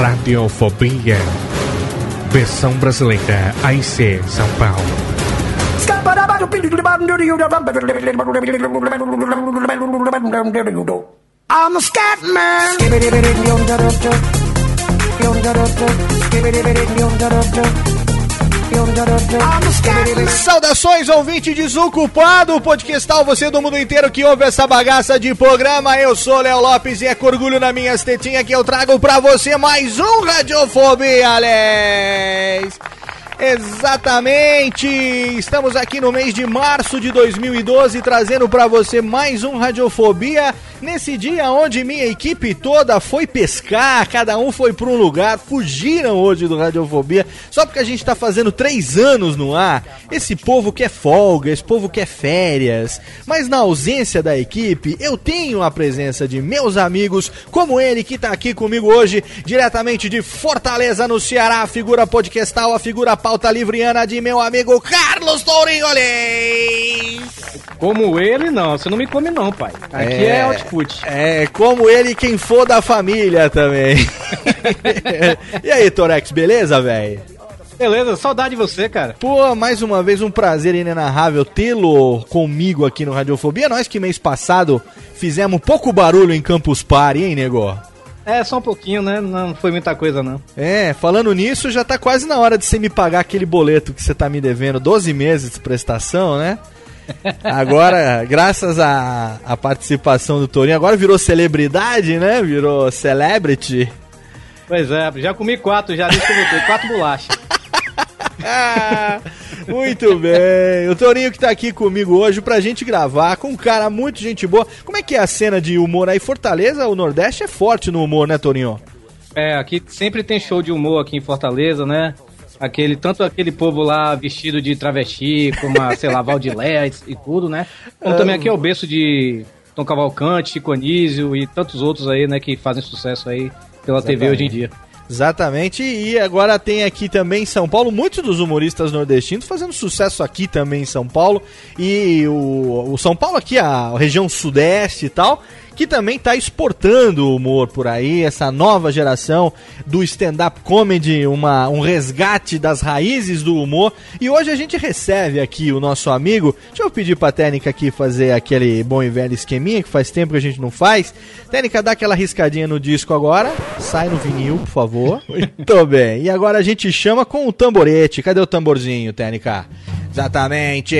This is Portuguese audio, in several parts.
Radiofobia. Versão brasileira AIC São Paulo. I'm a scat man. Saudações, ouvinte desocupado, podcastal, você do mundo inteiro que ouve essa bagaça de programa. Eu sou Léo Lopes e é com orgulho na minhas tetinhas que eu trago pra você mais um Radiofobia, Alex. Exatamente! Estamos aqui no mês de março de 2012 trazendo pra você mais um Radiofobia. Nesse dia onde minha equipe toda foi pescar, cada um foi pra um lugar, fugiram hoje do Radiofobia, só porque a gente tá fazendo três anos no ar. Esse povo quer folga, esse povo quer férias. Mas na ausência da equipe, eu tenho a presença de meus amigos, como ele que tá aqui comigo hoje, diretamente de Fortaleza, no Ceará, a figura podcastal, a figura pauta livriana de meu amigo Carlos Tourinho. Como ele, não. Você não me come, não, pai. Aqui é, é output. É, como ele quem for da família também. e aí, Torex, beleza, velho? Beleza, saudade de você, cara. Pô, mais uma vez um prazer inenarrável tê-lo comigo aqui no Radiofobia. Nós que mês passado fizemos pouco barulho em Campus Party, hein, nego? É, só um pouquinho, né? Não foi muita coisa, não. É, falando nisso, já tá quase na hora de você me pagar aquele boleto que você tá me devendo 12 meses de prestação, né? Agora, graças à, à participação do Torinho, agora virou celebridade, né? Virou celebrity. Pois é, já comi quatro, já disse que quatro bolachas. Muito bem. O Torinho que tá aqui comigo hoje pra gente gravar com um cara muito gente boa. Como é que é a cena de humor aí? Fortaleza, o Nordeste é forte no humor, né, Torinho? É, aqui sempre tem show de humor aqui em Fortaleza, né? Aquele, tanto aquele povo lá vestido de travesti, como a, sei lá, Valdiléia e, e tudo, né? Como também aqui é o berço de Tom Cavalcante, Chico Anísio e tantos outros aí, né, que fazem sucesso aí pela TV hoje em dia. Exatamente, e agora tem aqui também em São Paulo muitos dos humoristas nordestinos fazendo sucesso aqui também em São Paulo. E o, o São Paulo aqui, a região sudeste e tal, que também está exportando o humor por aí, essa nova geração do stand-up comedy, uma, um resgate das raízes do humor. E hoje a gente recebe aqui o nosso amigo. Deixa eu pedir pra Técnica aqui fazer aquele bom e velho esqueminha que faz tempo que a gente não faz. Técnica, dá aquela riscadinha no disco agora. Sai no vinil, por favor. Muito bem. E agora a gente chama com o tamborete. Cadê o tamborzinho, Técnica? Exatamente.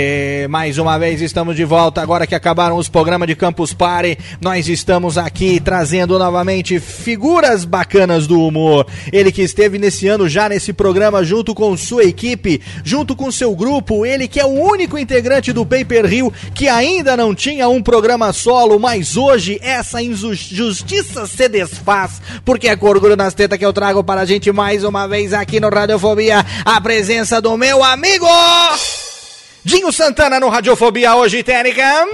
Mais uma vez estamos de volta agora que acabaram os programas de Campus Party. Nós estamos aqui trazendo novamente figuras bacanas do humor. Ele que esteve nesse ano já nesse programa junto com sua equipe, junto com seu grupo, ele que é o único integrante do Paper Rio que ainda não tinha um programa solo, mas hoje essa injustiça se desfaz, porque é com orgulho nas tetas que eu trago para a gente mais uma vez aqui no Radiofobia a presença do meu amigo Dinho Santana no Radiofobia hoje, Técnica.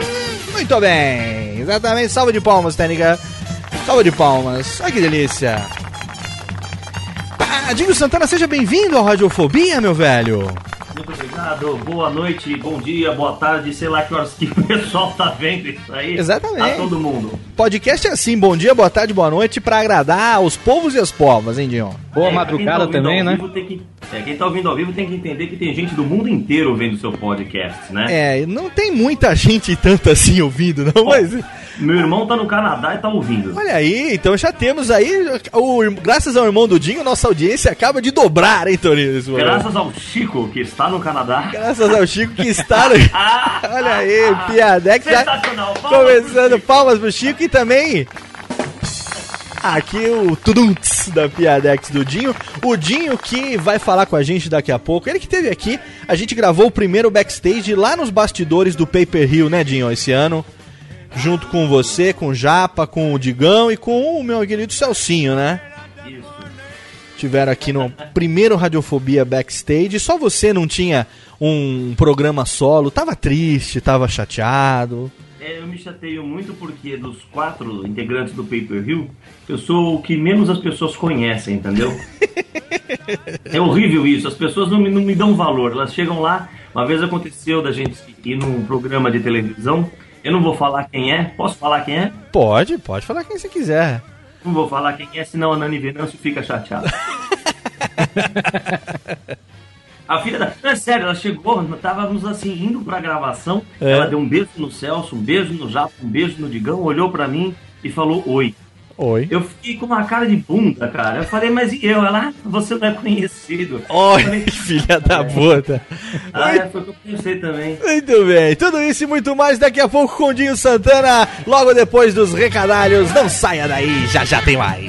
Muito bem. Exatamente. Salve de palmas, Técnica. Salva de palmas. Ai que delícia. Ah, Dinho Santana, seja bem-vindo ao Radiofobia, meu velho. Muito obrigado, boa noite, bom dia, boa tarde, sei lá que horas que o pessoal tá vendo isso aí. Exatamente. A todo mundo. Podcast é assim, bom dia, boa tarde, boa noite, pra agradar os povos e as povas, hein, Dinho? Boa É, madrugada quem tá também, né? vivo tem que- é, quem tá ouvindo ao vivo tem que entender que tem gente do mundo inteiro vendo o seu podcast, né? É, não tem muita gente tanto assim ouvindo, não, mas... Meu irmão tá no Canadá e tá ouvindo. Olha aí, então já temos aí, o, graças ao irmão do Dinho, nossa audiência acaba de dobrar, hein, momento. Graças ao Chico, que está no Canadá. Graças ao Chico que está no... Olha aí, Piadex já Sensacional, palmas começando pro palmas pro Chico e também... Aqui o Tudunts da Piadex do Dinho. O Dinho que vai falar com a gente daqui a pouco. Ele que teve aqui, a gente gravou o primeiro backstage lá nos bastidores do Paper Hill, né, Dinho, esse ano. Junto com você, com o Japa, com o Digão e com o meu querido Celcinho, né? Isso. Tiveram aqui no primeiro Radiofobia Backstage. Só você não tinha um programa solo. Tava triste, tava chateado. É, eu me chateio muito porque dos quatro integrantes do Paper Hill, eu sou o que menos as pessoas conhecem, entendeu? é horrível isso, as pessoas não me, não me dão valor. Elas chegam lá, uma vez aconteceu da gente ir num programa de televisão, eu não vou falar quem é, posso falar quem é? Pode, pode falar quem você quiser. Não vou falar quem é, senão a Nani Venâncio fica chateada. A filha da. Não, é sério, ela chegou, nós estávamos assim, indo pra gravação. É. Ela deu um beijo no Celso, um beijo no Japo, um beijo no Digão, olhou pra mim e falou oi. Oi. Eu fiquei com uma cara de bunda, cara. Eu falei, mas e eu? Ela, ah, você não é conhecido. Oi, falei, filha da puta. ah, é, foi o que eu pensei também. Muito bem, tudo isso e muito mais daqui a pouco com o Dinho Santana, logo depois dos recadalhos. Não saia daí, já já tem mais.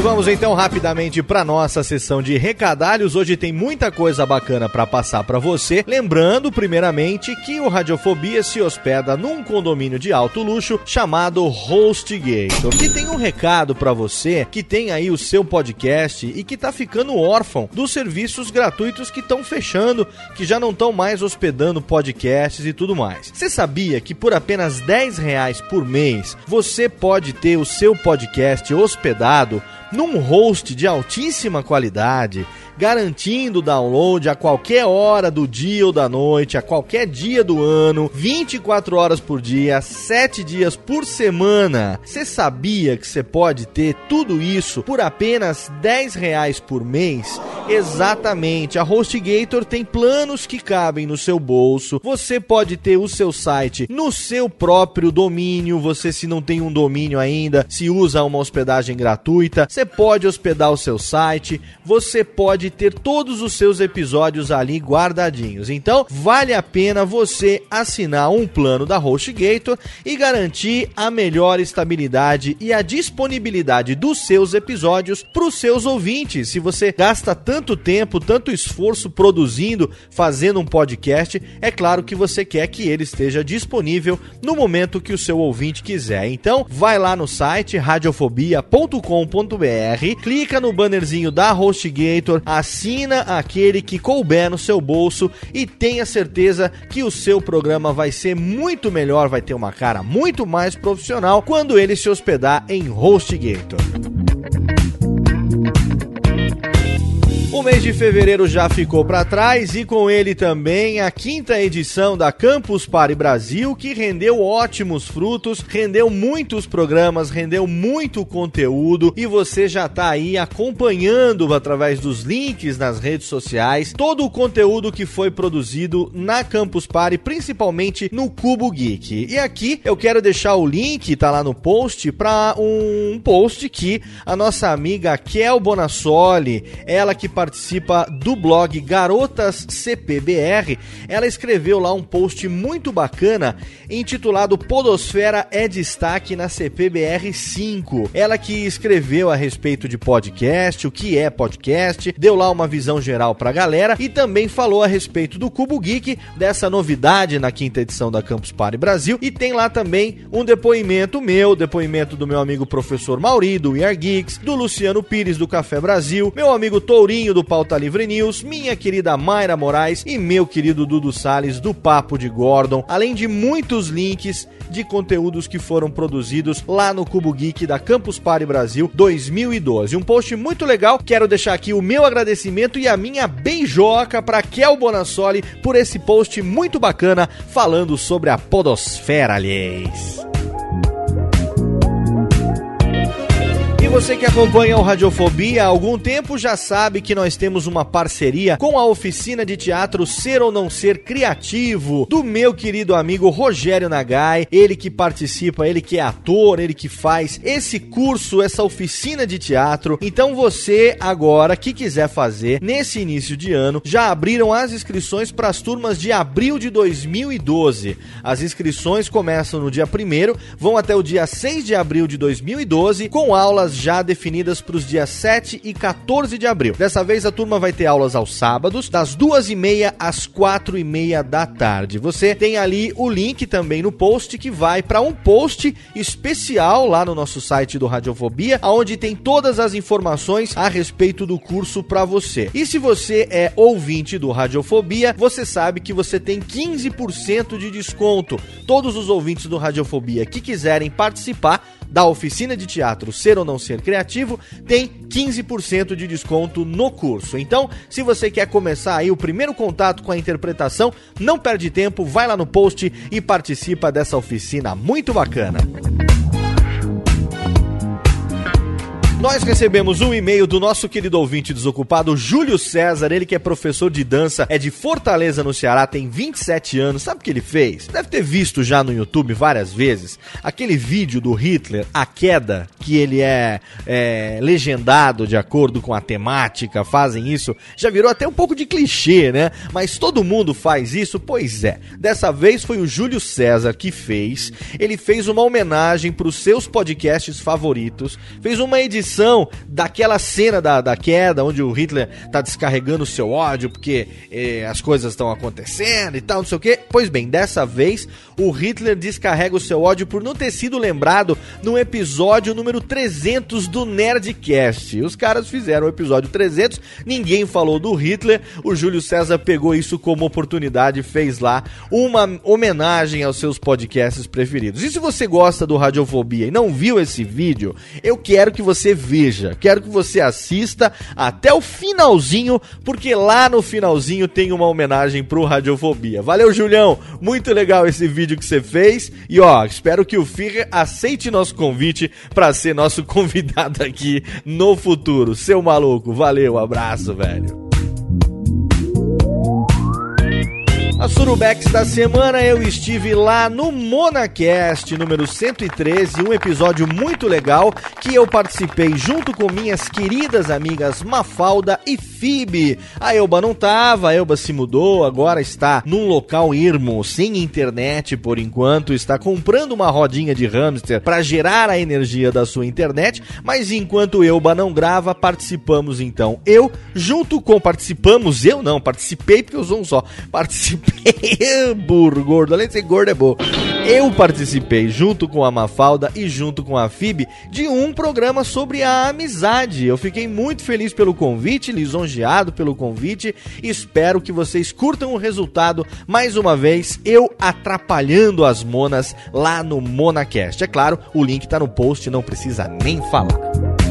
E vamos então rapidamente para nossa sessão de recadalhos. Hoje tem muita coisa bacana para passar para você. Lembrando, primeiramente, que o Radiofobia se hospeda num condomínio de alto luxo chamado HostGator, que tem um recado para você que tem aí o seu podcast e que tá ficando órfão dos serviços gratuitos que estão fechando, que já não estão mais hospedando podcasts e tudo mais. Você sabia que por apenas 10 reais por mês você pode ter o seu podcast hospedado num host de altíssima qualidade, garantindo o download a qualquer hora do dia ou da noite, a qualquer dia do ano, 24 horas por dia, 7 dias por semana. Você sabia que você pode ter tudo isso por apenas 10 reais por mês? Exatamente, a HostGator tem planos que cabem no seu bolso. Você pode ter o seu site no seu próprio domínio. Você, se não tem um domínio ainda, se usa uma hospedagem gratuita, você pode hospedar o seu site. Você pode ter todos os seus episódios ali guardadinhos. Então, vale a pena você assinar um plano da HostGator e garantir a melhor estabilidade e a disponibilidade dos seus episódios para os seus ouvintes. Se você gasta tanto tempo, tanto esforço produzindo, fazendo um podcast, é claro que você quer que ele esteja disponível no momento que o seu ouvinte quiser. Então, vai lá no site radiofobia.com.br, clica no bannerzinho da HostGator, assina aquele que couber no seu bolso e tenha certeza que o seu programa vai ser muito melhor, vai ter uma cara muito mais profissional quando ele se hospedar em HostGator. O mês de fevereiro já ficou para trás e com ele também a quinta edição da Campus Party Brasil, que rendeu ótimos frutos, rendeu muitos programas, rendeu muito conteúdo e você já tá aí acompanhando através dos links nas redes sociais todo o conteúdo que foi produzido na Campus Party, principalmente no Cubo Geek. E aqui eu quero deixar o link, tá lá no post, para um post que a nossa amiga Kel Bonassoli, ela que participa do blog Garotas CPBR, ela escreveu lá um post muito bacana intitulado Podosfera é destaque na CPBR 5. Ela que escreveu a respeito de podcast, o que é podcast, deu lá uma visão geral pra galera e também falou a respeito do Cubo Geek, dessa novidade na quinta edição da Campus Party Brasil e tem lá também um depoimento meu, depoimento do meu amigo professor Mauri do We Are Geeks, do Luciano Pires do Café Brasil, meu amigo Tourinho do Pauta Livre News, minha querida Mayra Moraes e meu querido Dudu Sales do Papo de Gordon, além de muitos links de conteúdos que foram produzidos lá no Cubo Geek da Campus Party Brasil 2012. Um post muito legal. Quero deixar aqui o meu agradecimento e a minha beijoca para Kel Bonassoli por esse post muito bacana falando sobre a podosfera, aliás. Você que acompanha o Radiofobia há algum tempo já sabe que nós temos uma parceria com a oficina de teatro Ser ou Não Ser Criativo, do meu querido amigo Rogério Nagai, ele que participa, ele que é ator, ele que faz esse curso, essa oficina de teatro. Então você agora que quiser fazer nesse início de ano, já abriram as inscrições para as turmas de abril de 2012. As inscrições começam no dia 1 vão até o dia 6 de abril de 2012 com aulas já definidas para os dias 7 e 14 de abril. Dessa vez a turma vai ter aulas aos sábados, das duas e meia às quatro e meia da tarde. Você tem ali o link também no post que vai para um post especial lá no nosso site do Radiofobia, onde tem todas as informações a respeito do curso para você. E se você é ouvinte do Radiofobia, você sabe que você tem 15% de desconto. Todos os ouvintes do Radiofobia que quiserem participar da oficina de teatro Ser ou Não Ser Criativo tem 15% de desconto no curso. Então, se você quer começar aí o primeiro contato com a interpretação, não perde tempo, vai lá no post e participa dessa oficina muito bacana. Nós recebemos um e-mail do nosso querido ouvinte desocupado, Júlio César, ele que é professor de dança, é de Fortaleza, no Ceará, tem 27 anos. Sabe o que ele fez? Deve ter visto já no YouTube várias vezes aquele vídeo do Hitler, A Queda, que ele é, é legendado de acordo com a temática, fazem isso. Já virou até um pouco de clichê, né? Mas todo mundo faz isso? Pois é. Dessa vez foi o Júlio César que fez. Ele fez uma homenagem para os seus podcasts favoritos, fez uma edição daquela cena da, da queda, onde o Hitler tá descarregando o seu ódio porque eh, as coisas estão acontecendo e tal, não sei o que. Pois bem, dessa vez o Hitler descarrega o seu ódio por não ter sido lembrado no episódio número 300 do Nerdcast. Os caras fizeram o episódio 300, ninguém falou do Hitler, o Júlio César pegou isso como oportunidade e fez lá uma homenagem aos seus podcasts preferidos. E se você gosta do Radiofobia e não viu esse vídeo, eu quero que você veja, quero que você assista até o finalzinho, porque lá no finalzinho tem uma homenagem pro Radiofobia. Valeu, Julião, muito legal esse vídeo que você fez. E ó, espero que o Führer aceite nosso convite para ser nosso convidado aqui no futuro. Seu maluco, valeu, abraço, velho. A Surubex da semana eu estive lá no Monacast número 113, um episódio muito legal que eu participei junto com minhas queridas amigas Mafalda e Fibe. A Elba não tava, a Elba se mudou, agora está num local irmo, sem internet por enquanto, está comprando uma rodinha de hamster para gerar a energia da sua internet, mas enquanto Elba não grava, participamos então. Eu, junto com participamos, eu não, participei porque eu sou um só. Participei burro, gordo. Além de ser gordo, é bom. Eu participei, junto com a Mafalda e junto com a Fib, de um programa sobre a amizade. Eu fiquei muito feliz pelo convite, lisonjeado pelo convite. Espero que vocês curtam o resultado. Mais uma vez, eu atrapalhando as monas lá no Monacast. É claro, o link tá no post, não precisa nem falar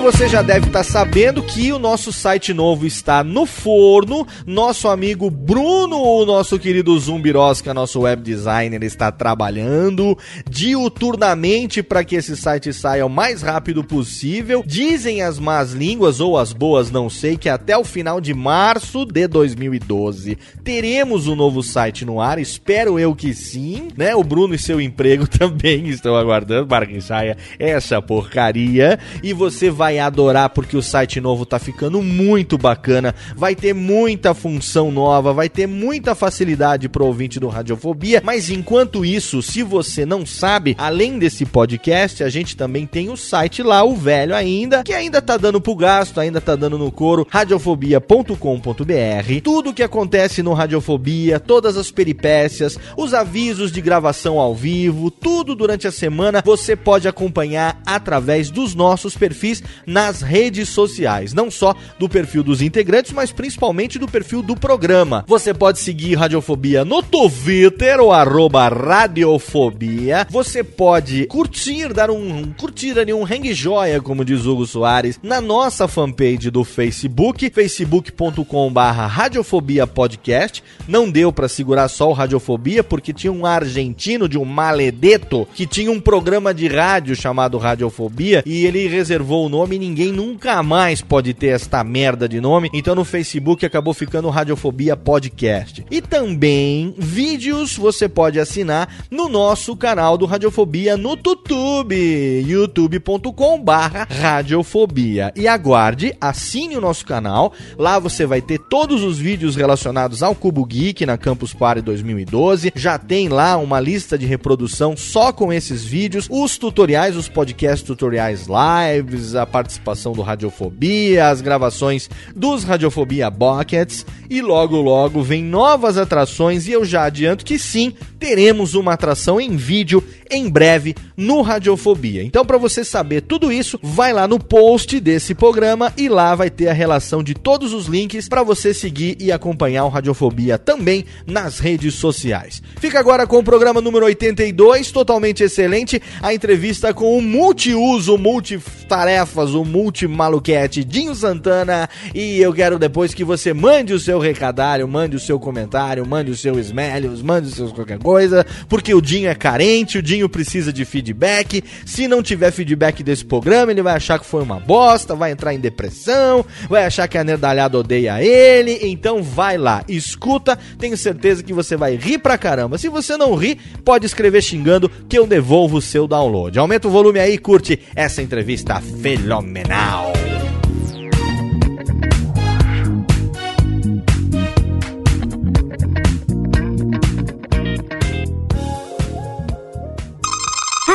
você já deve estar sabendo que o nosso site novo está no forno. Nosso amigo Bruno, o nosso querido Zumbirosca, nosso web designer, está trabalhando diuturnamente para que esse site saia o mais rápido possível. Dizem as más línguas ou as boas, não sei, que até o final de março de 2012 teremos o um novo site no ar. Espero eu que sim, né? O Bruno e seu emprego também estão aguardando que saia essa porcaria. E você vai adorar porque o site novo tá ficando muito bacana. Vai ter muita função nova, vai ter muita facilidade pro ouvinte do Radiofobia. Mas enquanto isso, se você não sabe, além desse podcast, a gente também tem o site lá, o velho ainda, que ainda tá dando pro gasto, ainda tá dando no couro, radiofobia.com.br. Tudo que acontece no Radiofobia, todas as peripécias, os avisos de gravação ao vivo, tudo durante a semana você pode acompanhar através dos nossos perfis nas redes sociais, não só do perfil dos integrantes, mas principalmente do perfil do programa. Você pode seguir Radiofobia no Twitter, o arroba Radiofobia. Você pode curtir, dar um, curtir ali um hang joia, como diz Hugo Soares, na nossa fanpage do Facebook, facebook.com barra Radiofobia Podcast. Não deu para segurar só o Radiofobia, porque tinha um argentino de um maledeto que tinha um programa de rádio chamado Radiofobia e ele reservou o nome e ninguém nunca mais pode ter esta merda de nome. Então no Facebook acabou ficando Radiofobia Podcast. E também vídeos você pode assinar no nosso canal do Radiofobia no YouTube, youtube.com barra Radiofobia. E aguarde, assine o nosso canal, lá você vai ter todos os vídeos relacionados ao Cubo Geek na Campus Party 2012, já tem lá uma lista de reprodução só com esses vídeos, os tutoriais, os podcast tutoriais lives, a participação do Radiofobia, as gravações dos Radiofobia Buckets e logo logo vem novas atrações e eu já adianto que sim, teremos uma atração em vídeo em breve no Radiofobia. Então, para você saber tudo isso, vai lá no post desse programa e lá vai ter a relação de todos os links para você seguir e acompanhar o Radiofobia também nas redes sociais. Fica agora com o programa número 82, totalmente excelente, a entrevista com o multiuso, multitarefas, o multimaluquete Dinho Santana e eu quero depois que você mande o seu recadário, mande o seu comentário, mande o seu esmelhos, mande o seu qualquer coisa, porque o Dinho é carente, o Dinho precisa de feedback. Se não tiver feedback desse programa, ele vai achar que foi uma bosta, vai entrar em depressão, vai achar que a nerdalhada odeia ele. Então vai lá, escuta, tenho certeza que você vai rir pra caramba. Se você não rir, pode escrever xingando que eu devolvo o seu download. Aumenta o volume aí e curte essa entrevista fenomenal.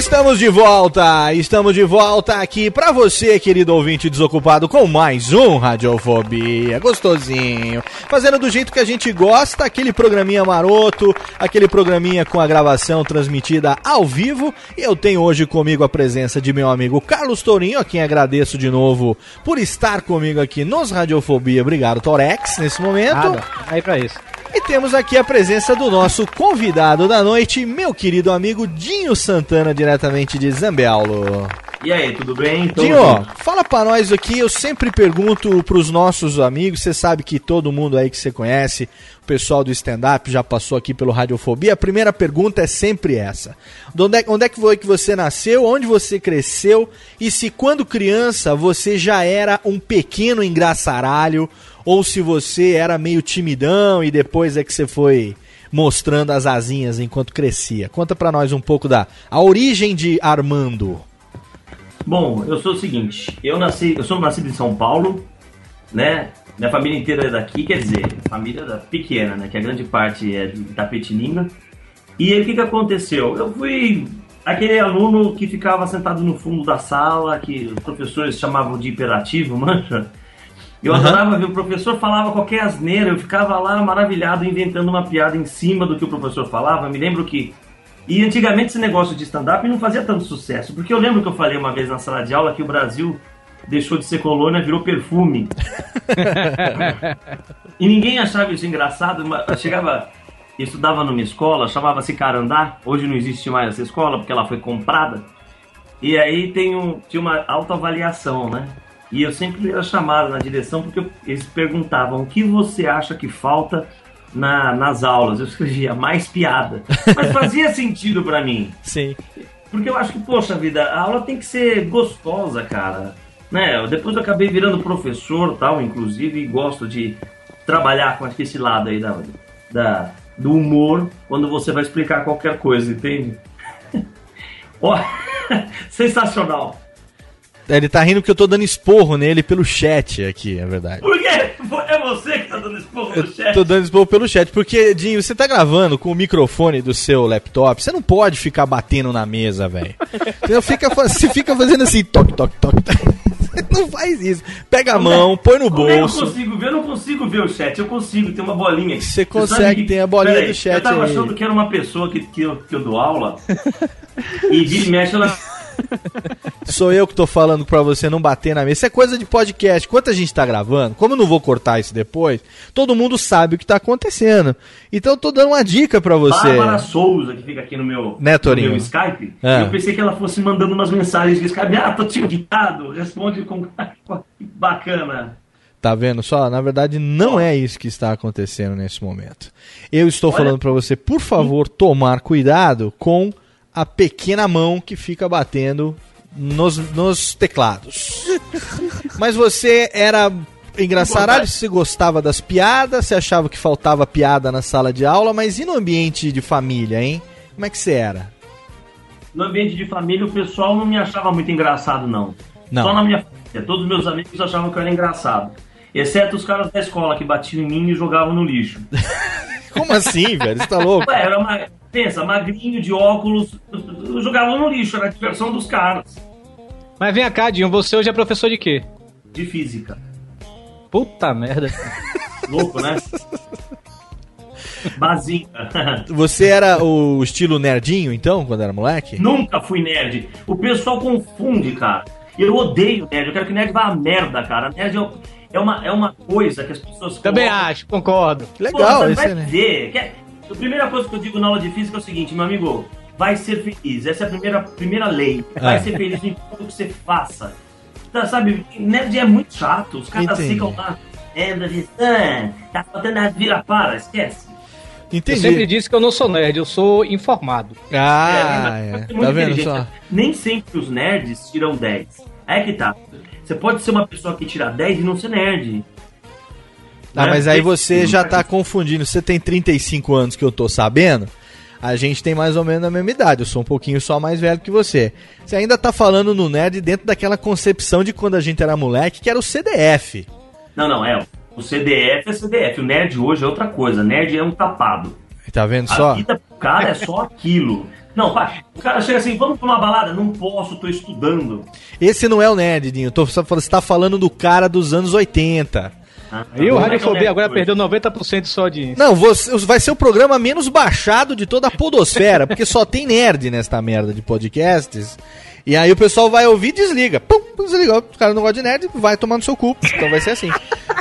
Estamos de volta, estamos de volta aqui para você, querido ouvinte desocupado, com mais um Radiofobia, gostosinho, fazendo do jeito que a gente gosta, aquele programinha maroto, aquele programinha com a gravação transmitida ao vivo, e eu tenho hoje comigo a presença de meu amigo Carlos Tourinho, a quem agradeço de novo por estar comigo aqui nos Radiofobia, obrigado Torex, nesse momento. Nada, aí pra isso. E temos aqui a presença do nosso convidado da noite, meu querido amigo Dinho Santana, diretamente de Zambiaulo. E aí, tudo bem? Então, Dinho, fala pra nós aqui, eu sempre pergunto pros nossos amigos, você sabe que todo mundo aí que você conhece, o pessoal do stand-up já passou aqui pelo Radiofobia, a primeira pergunta é sempre essa. De onde é, onde é que foi que você nasceu, onde você cresceu, e se quando criança você já era um pequeno engraçaralho, ou se você era meio timidão e depois é que você foi mostrando as asinhas enquanto crescia. Conta pra nós um pouco da a origem de Armando. Bom, eu sou o seguinte, eu nasci, eu sou nascido em São Paulo, né? Minha família inteira é daqui, quer dizer, família pequena, né? Que a grande parte é de Tapetininga. E aí o que, que aconteceu? Eu fui aquele aluno que ficava sentado no fundo da sala, que os professores chamavam de hiperativo, mancha. Eu Aham. adorava ver o professor falava qualquer asneira, eu ficava lá maravilhado inventando uma piada em cima do que o professor falava. Me lembro que. E antigamente esse negócio de stand-up não fazia tanto sucesso, porque eu lembro que eu falei uma vez na sala de aula que o Brasil deixou de ser colônia, virou perfume. E ninguém achava isso engraçado, mas eu chegava. Eu estudava numa escola, chamava-se Carandá. Hoje não existe mais essa escola porque ela foi comprada. E aí tem um, tinha uma autoavaliação, né? E eu sempre era chamado na direção porque eu- eles perguntavam o que você acha que falta na- nas aulas. Eu escrevia mais piada. Mas fazia sentido pra mim. Sim. Porque eu acho que, poxa vida, a aula tem que ser gostosa, cara. Né? Depois eu acabei virando professor tal, inclusive, e gosto de trabalhar com esse lado aí da, da- do humor quando você vai explicar qualquer coisa, entende? Ó, sensacional. Ele tá rindo porque eu tô dando esporro nele pelo chat aqui, é verdade. Por quê? É você que tá dando esporro no chat? Tô dando esporro pelo chat, porque, Dinho, você tá gravando com o microfone do seu laptop, você não pode ficar batendo na mesa, velho. Você fica, você fica fazendo assim, toque, toque, toque. não faz isso. Pega a mão, põe no Como é que eu bolso. consigo ver? Eu não consigo ver o chat. Eu consigo, tem uma bolinha aqui. Você consegue, tem a bolinha Peraí, do chat Eu tava aí. achando que era uma pessoa que, que, eu, que eu dou aula. e vira e mexe, ela Sou eu que tô falando pra você não bater na mesa. Isso é coisa de podcast. Enquanto a gente tá gravando, como eu não vou cortar isso depois, todo mundo sabe o que tá acontecendo. Então eu tô dando uma dica pra você. Bárbara Souza, que fica aqui no meu, Né, no meu Skype. É. Eu pensei que ela fosse mandando umas mensagens de Skype. Ah, tô te irritado. Responde com. Bacana. Tá vendo só? Na verdade, não é isso que está acontecendo nesse momento. Eu estou falando pra você, por favor, tomar cuidado com a pequena mão que fica batendo nos, nos teclados. Mas você era engraçaralho, você gostava das piadas, você achava que faltava piada na sala de aula, mas e no ambiente de família, hein? Como é que você era? No ambiente de família, o pessoal não me achava muito engraçado, não. Não. Só na minha família. Todos os meus amigos achavam que eu era engraçado. Exceto os caras da escola que batiam em mim e jogavam no lixo. Como assim, velho? Você tá louco? Ué, era uma. Pensa, magrinho de óculos, jogavam no lixo, era a diversão dos caras. Mas vem cá, Dinho, você hoje é professor de quê? De física. Puta merda. Louco, né? Bazinha. Você era o estilo nerdinho, então, quando era moleque? Nunca fui nerd. O pessoal confunde, cara. Eu odeio nerd. Eu quero que nerd vá a merda, cara. Nerd é- é uma, é uma coisa que as pessoas. Também colocam- acho, concordo. Pô, Legal, você isso vai é, né? ver. Que- A primeira coisa que eu digo na aula de física é o seguinte, meu amigo. Vai ser feliz. Essa é a primeira, primeira lei. Vai É. ser feliz em tudo que você faça. Tá, sabe, nerd é muito chato. Os caras Entendi. ficam lá. É, ah, tá faltando a vira para, esquece. Eu Entendi. sempre disse que eu não sou nerd, eu sou informado. Ah, É, é. é Tá muito vendo inteligente. só? Nem sempre os nerds tiram 10. É que tá. Você pode ser uma pessoa que tira 10 e não ser nerd. Ah, Né? mas aí você já tá confundindo. Você tem 35 anos que eu tô sabendo. A gente tem mais ou menos a mesma idade. Eu sou um pouquinho só mais velho que você. Você ainda tá falando no nerd dentro daquela concepção de quando a gente era moleque, que era o CDF. Não, não, é. O CDF é CDF. O nerd hoje é outra coisa. Nerd é um tapado. Tá vendo A só? vida pro cara é só aquilo. Não, pá, o cara chega assim, vamos pra uma balada? Não posso, tô estudando. Esse não é o nerd, Dinho. Tô você tá falando do cara dos anos 80. Ah, E o é Radiofobia agora hoje? perdeu 90% de sua audiência. Não, você, vai ser o programa menos baixado de toda a podosfera, porque só tem nerd nesta merda de podcasts. E aí o pessoal vai ouvir e desliga. Pum, desligou. O cara não gosta de nerd, vai tomar no seu cu. Então vai ser assim.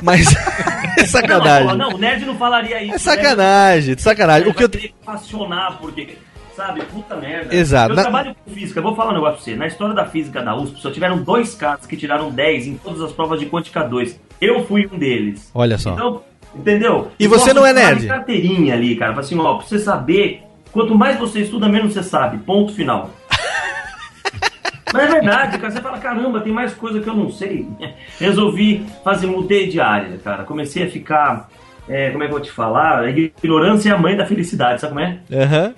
Mas é sacanagem. Não, não, o nerd não falaria isso. É sacanagem, sacanagem. O que eu... Apaixonar, porque, sabe, puta merda. Exato. Eu Na- trabalho com física, vou falar um negócio pra você. Na história da física da USP, só tiveram dois caras que tiraram 10 em todas as provas de quântica 2. Eu fui um deles. Olha só. Então, entendeu? E Eu você não é nerd? de carteirinha ali, cara. Assim, ó, pra você saber, quanto mais você estuda, menos você sabe. Ponto final. Mas é verdade, cara. Você fala, caramba, tem mais coisa que eu não sei. Resolvi fazer, mudei de área, cara. Comecei a ficar. é, como é que eu vou te falar? A ignorância é a mãe da felicidade, sabe como é? Aham.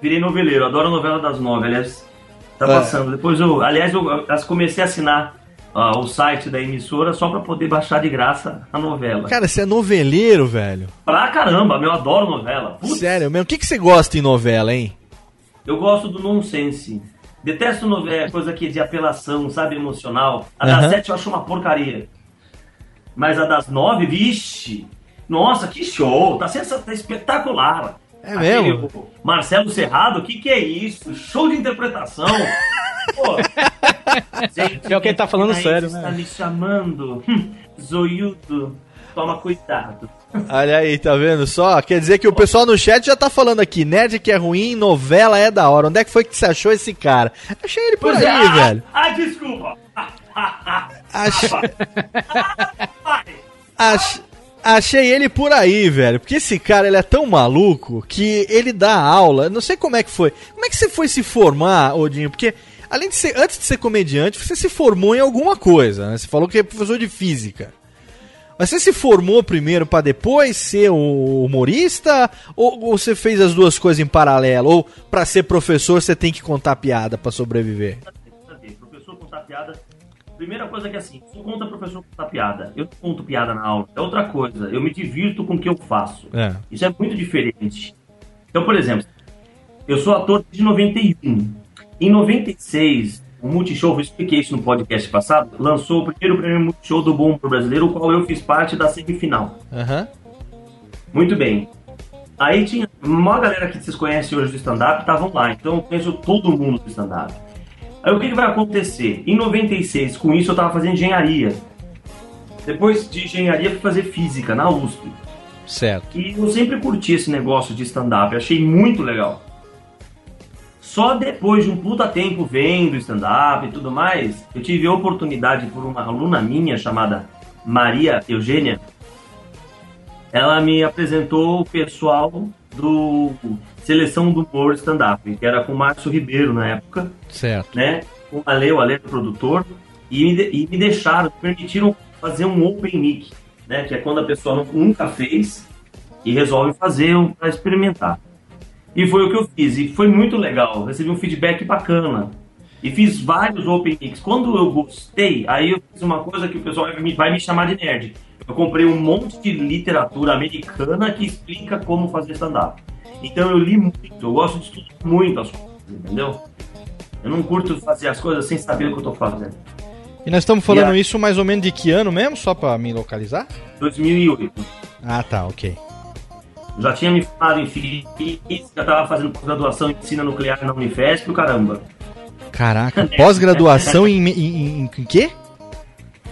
Virei noveleiro, adoro a novela das nove, aliás. Tá É. passando. Depois eu. Aliás, eu eu comecei a assinar ó, o site da emissora só pra poder baixar de graça a novela. Cara, você é noveleiro, velho. Pra caramba, meu, eu adoro novela. Putz, Sério, mesmo. O que, que você gosta em novela, hein? eu gosto do nonsense. Detesto novela, coisa que de apelação, sabe, emocional. A da Aham. sete eu acho uma porcaria. Mas a das nove, vixe! Nossa, que show! Tá, sensa- tá espetacular! É mesmo? Aquele Marcelo Serrado, o que, que é isso? Show de interpretação! Pô, gente, Pior que ele tá falando sério, está né? me chamando. Hum, Zoiudo, toma cuidado. Olha aí, tá vendo só? Quer dizer que o pessoal no chat já tá falando aqui, nerd que é ruim, novela é da hora. Onde é que foi que você achou esse cara? Achei ele por Pois aí, é, ah, velho. Ah, desculpa! Ach- ach- Achei ele por aí, velho. Porque esse cara, ele é tão maluco que ele dá aula. Não sei como é que foi. Como é que você foi se formar, Odinho? Porque, além de ser, antes de ser comediante, você se formou em alguma coisa, né? Você falou que é professor de física. Mas você se formou primeiro pra depois ser o humorista? Ou, ou você fez as duas coisas em paralelo? Ou pra ser professor você tem que contar piada pra sobreviver? professor contar piada. Primeira coisa que é assim, tu conta professor contar piada. Eu não conto piada na aula. É outra coisa. Eu me divirto com o que eu faço. É. Isso é muito diferente. Então, por exemplo, eu sou ator de 91. Em 96, o Multishow, eu expliquei isso no podcast passado, lançou o primeiro prêmio Multishow do Bom Humor Brasileiro, o qual eu fiz parte da semifinal. Aham. Muito bem. Aí tinha uma galera que vocês conhecem hoje do stand-up, estavam lá. Então eu conheço todo mundo do stand-up. Aí o que, que vai acontecer? Em 96, com isso eu tava fazendo engenharia. Depois de engenharia, fui fazer física na USP. Certo. E eu sempre curti esse negócio de stand-up, achei muito legal. Só depois de um puta tempo vendo stand-up e tudo mais, eu tive a oportunidade por uma aluna minha chamada Maria Eugênia. Ela me apresentou o pessoal do Seleção do Humor Stand-up, que era com o Márcio Ribeiro na época Certo. né? Com o Ale, o Ale produtor, e me, de- e me deixaram, permitiram fazer um open mic, né? Que é quando a pessoa nu- nunca fez e resolve fazer um, para experimentar. E foi o que eu fiz, e foi muito legal, recebi um feedback bacana. E fiz vários open mics. Quando eu gostei, aí eu fiz uma coisa que o pessoal vai me, vai me chamar de nerd. Eu comprei um monte de literatura americana que explica como fazer stand-up. Então eu li muito, eu gosto de estudar muito as coisas, entendeu? Eu não curto fazer as coisas sem saber o que eu tô fazendo. E nós estamos falando a- isso mais ou menos de que ano mesmo, só pra me localizar? 2008. Ah, tá, ok. Já tinha me formado em física, tava fazendo pós-graduação em medicina nuclear na Unifesp, o caramba. Caraca, pós-graduação em, em, em, em quê?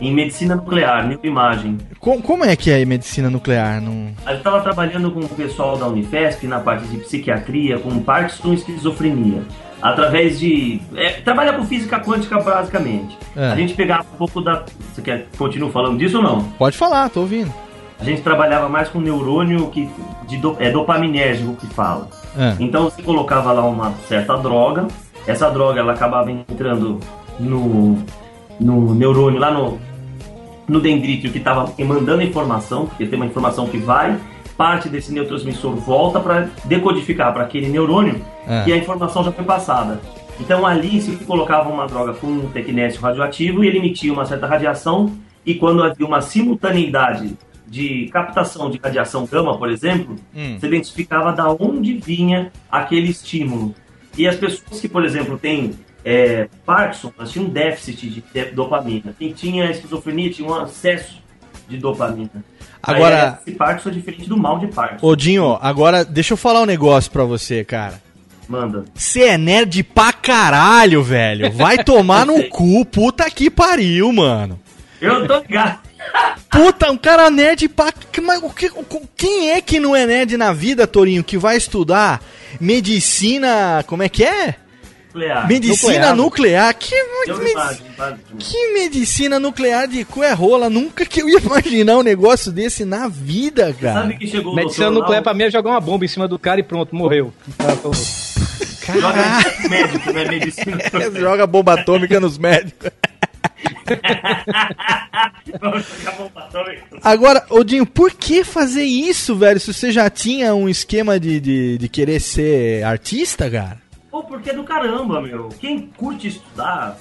Em medicina nuclear, neuroimagem. Com- como é que é medicina nuclear? Não... Eu estava trabalhando com o pessoal da Unifesp na parte de psiquiatria, com Parkinson e esquizofrenia. Através de. É, trabalha com física quântica, basicamente. É. A gente pegava um pouco da. Você quer continuar falando disso ou não? Pode falar, tô ouvindo. A gente trabalhava mais com neurônio que de do, é dopaminérgico que fala. É. Então você colocava lá uma certa droga, essa droga ela acabava entrando no, no neurônio, lá no, no dendrítio que estava mandando informação, porque tem uma informação que vai, parte desse neurotransmissor volta para decodificar para aquele neurônio É. e a informação já foi passada. Então ali se colocava uma droga com um tecnécio radioativo e ele emitia uma certa radiação e quando havia uma simultaneidade de captação de radiação gama, por exemplo, Hum. você identificava da onde vinha aquele estímulo. E as pessoas que, por exemplo, têm é, Parkinson, elas tinham um déficit de dopamina. Quem tinha esquizofrenia tinha um excesso de dopamina. Agora- Aí, esse Parkinson é diferente do mal de Parkinson. Odinho, agora deixa eu falar um negócio pra você, cara. Manda. Você é nerd pra caralho, velho. Vai tomar no cu, puta que pariu, mano. Eu tô ligado. Puta, um cara nerd pra. Mas o que, o- quem é que não é nerd na vida, Torinho, que vai estudar medicina. Como é que é? Nuclear. Medicina nuclear. Que, Deu medi- imagem, imagem. que medicina nuclear de cu é rola? Nunca que eu ia imaginar um negócio desse na vida, cara. Sabe que chegou o Medicina doutor nuclear lá, pra mim é jogar uma bomba em cima do cara e pronto, morreu. Tô- Joga médico, né? Medicina. Joga bomba atômica nos médicos. Agora, Odinho, por que fazer isso, velho? Se você já tinha um esquema de, de, de querer ser artista, cara? Pô, porque é do caramba, meu. Quem curte estudar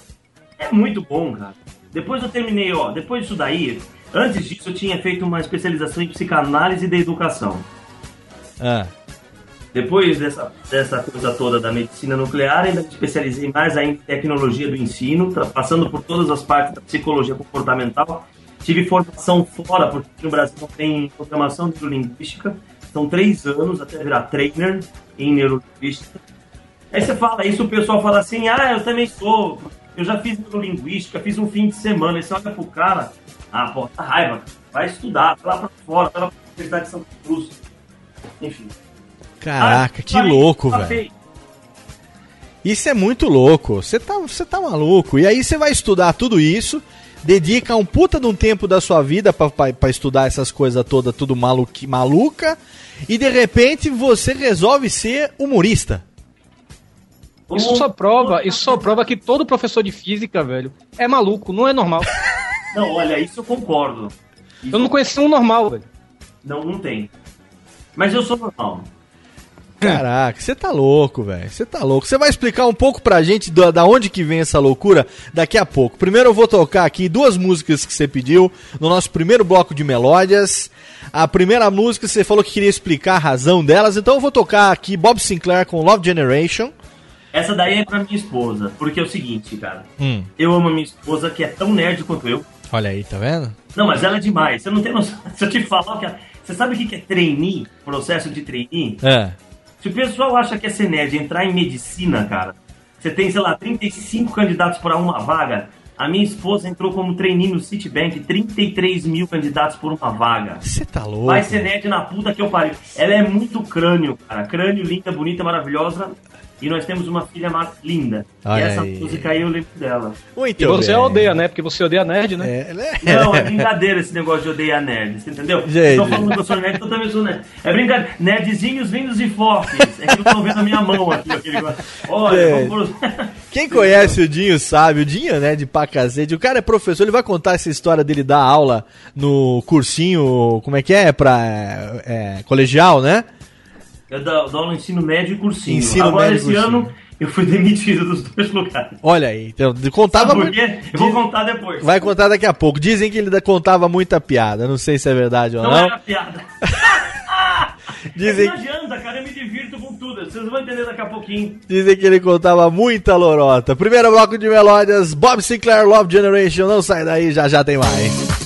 é muito bom, cara. Depois eu terminei, ó, depois disso daí, antes disso eu tinha feito uma especialização em psicanálise da educação. Ah, Depois dessa, dessa coisa toda da medicina nuclear, ainda me especializei mais em tecnologia do ensino, passando por todas as partes da psicologia comportamental. Tive formação fora, porque no Brasil não tem programação neurolinguística. São três anos até virar trainer em neurolinguística. Aí você fala isso, o pessoal fala assim, ah, eu também sou, eu já fiz neurolinguística, fiz um fim de semana. Aí você olha pro cara, ah, pô, tá raiva, vai estudar, vai lá pra fora, vai lá pra Universidade de São Cruz. Enfim. Caraca, Ah, que falei, louco, velho. Isso é muito louco. Você tá, você tá maluco. E aí você vai estudar tudo isso, dedica um puta de um tempo da sua vida pra estudar essas coisas todas, tudo maluqui, maluca, e de repente você resolve ser humorista. Isso só prova, isso só prova que todo professor de física, velho, é maluco, não é normal. Não, olha, isso eu concordo. Isso Eu não conheci um normal, velho. Não, não tem. Mas eu sou normal. Caraca, você tá louco, velho. Você tá louco. Você vai explicar um pouco pra gente da, da onde que vem essa loucura daqui a pouco. Primeiro eu vou tocar aqui duas músicas que você pediu no nosso primeiro bloco de melódias. A primeira música você falou que queria explicar a razão delas, então eu vou tocar aqui Bob Sinclair com Love Generation. Essa daí é pra minha esposa. Porque é o seguinte, cara. Hum, Eu amo a minha esposa, que é tão nerd quanto eu. olha aí, tá vendo? Não, mas ela é demais. Você não tem noção. Se eu te falar que. ela- Você sabe o que é trainee? Processo de trainee? É. Se o pessoal acha que é ser nerd entrar em medicina, cara, você tem, sei lá, 35 candidatos para uma vaga. A minha esposa entrou como trainee no Citibank, 33 mil candidatos por uma vaga. Você tá louco. Vai ser nerd na puta que eu pariu. Ela é muito crânio, cara. Crânio, linda, bonita, maravilhosa. E nós temos uma filha ma- linda. Olha e essa música aí eu lembro dela. Muito E você bem. odeia, né? Porque você odeia nerd, né? É, ela é- Não, é brincadeira esse negócio de odeia nerd, você entendeu? Gente. Tô falando que eu sou nerd, eu também sou nerd. É brincadeira. Nerdzinhos, vindos e fortes. É que eu tô vendo a minha mão aqui. Aquele... Olha, Gente. vamos. Quem conhece o Dinho sabe, o Dinho, né, de pra cacete, o cara é professor, ele vai contar essa história dele dar aula no cursinho, como é que é, pra é, colegial, né? Eu dou, dou aula no ensino médio e cursinho. Ensino Agora, médio esse cursinho. ano, eu fui demitido dos dois lugares. Olha aí, então, contava muito. quê? Eu vou contar depois. Vai contar daqui a pouco. Dizem que ele contava muita piada, não sei se é verdade ou Não, não. era piada. Dizem, Não adianta, cara, eu me divirto com tudo. Vocês vão entender daqui a pouquinho. dizem que ele contava muita lorota. Primeiro bloco de melódias, Bob Sinclair, Love Generation, não sai daí, já já tem mais.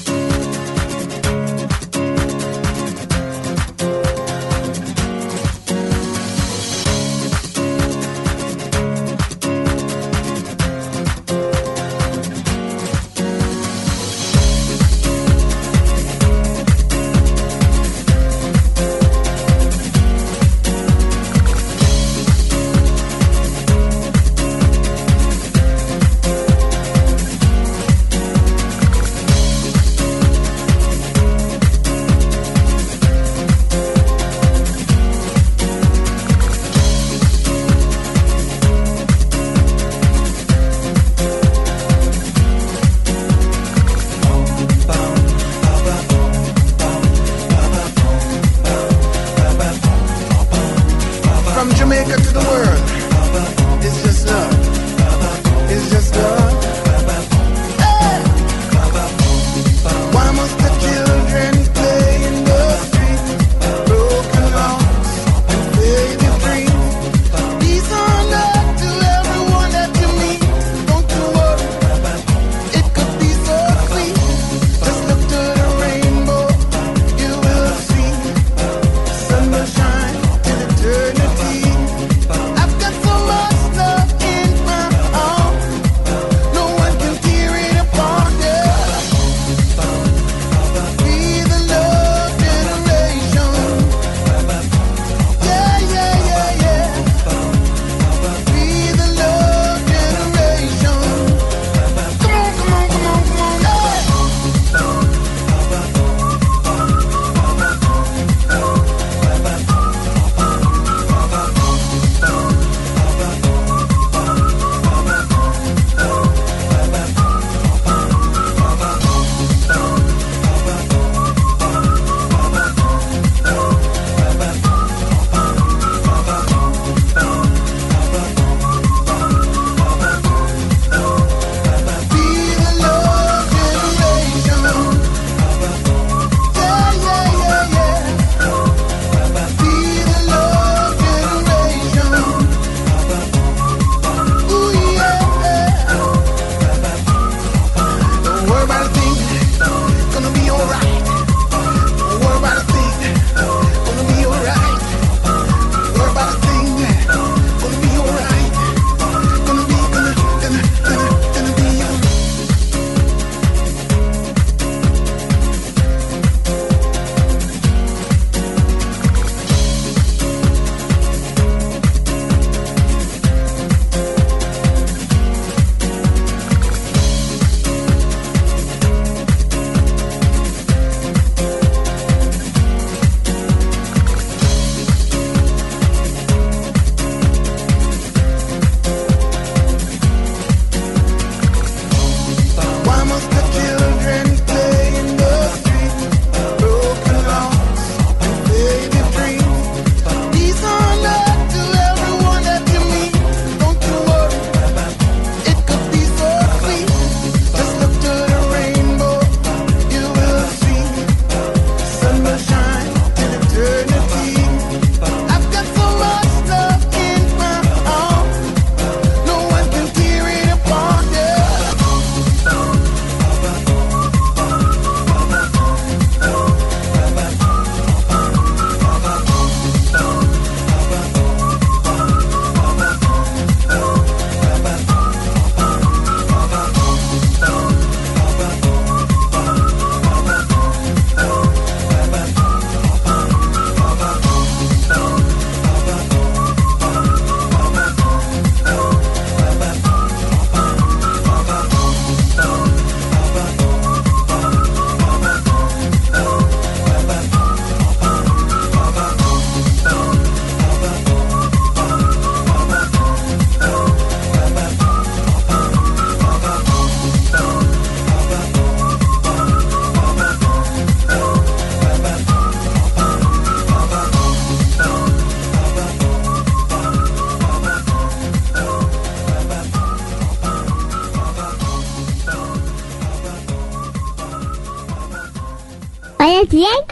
Bien?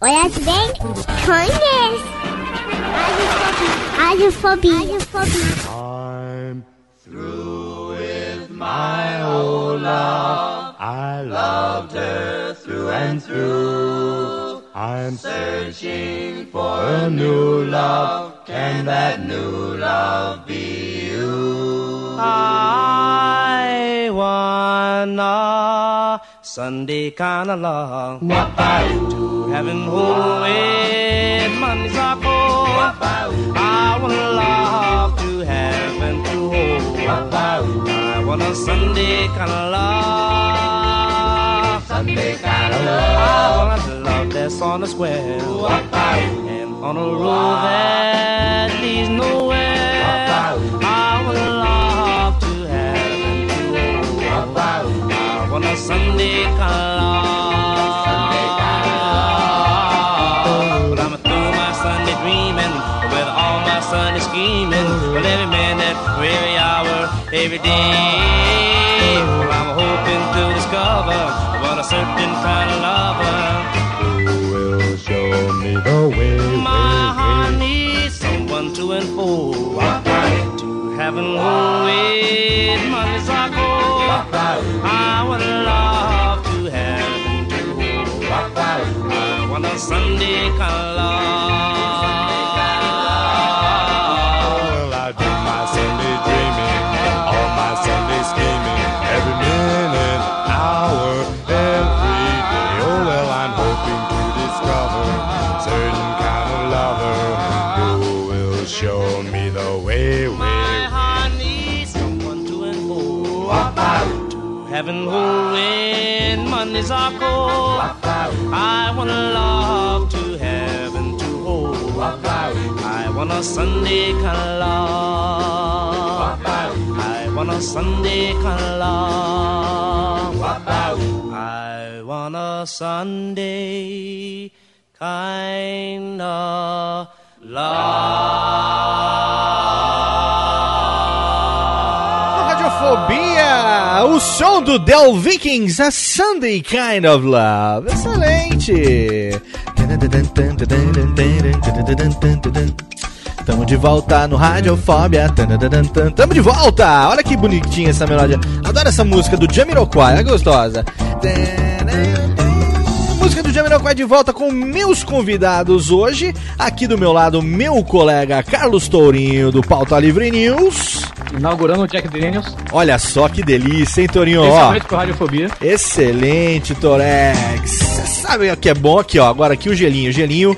Olhas bem? Conhece. Radiofobia. Radiofobia. I'm through with my old love. I loved her through and through. I'm searching for a new love. Can that new love be you? I want a Sunday kind of love. To heaven home with money's a I want love to heaven to hold. I want a Sunday kind of love. Sunday kind of love. I want a love that's on the square. And on a road that leads nowhere. Sunday kind of love. But I'm through my Sunday dreaming with all my Sunday scheming. With every minute, every hour, every day. Well, I'm hoping to discover what a certain kind of lover Who will show me the way? my heart needs someone to enfold. To heaven with money's I go. I want of lover who will show me the way, way, My heart needs someone to enfold. To heaven when money's are cold. I want love Sunday love. I want a Sunday love. I want a Sunday kind of Radiofobia, o som do Del Vikings, a Sunday Kind of Love. Excelente. Tamo de volta no Radiofobia. Tamo de volta. Olha que bonitinha essa melodia. Adoro essa música do Jamiroquai, é gostosa. Música do Jamiroquai de volta com meus convidados hoje. Aqui do meu lado, meu colega Carlos Tourinho, do Pauta Livre News. Inaugurando o Jack Daniels. Olha só que delícia, hein, Tourinho? Principalmente com Radiofobia. excelente, Torex. Você sabe o que é bom aqui, ó. Agora aqui o gelinho, gelinho.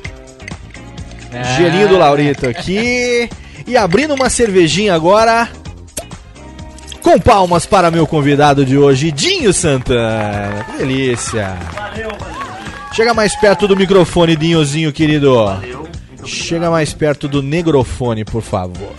É. Gelinho do Laurito aqui. E abrindo uma cervejinha agora. Com palmas para meu convidado de hoje, Dinho Santana. Que delícia. Chega mais perto do microfone, Dinhozinho, querido. Chega mais perto do negrofone, por favor.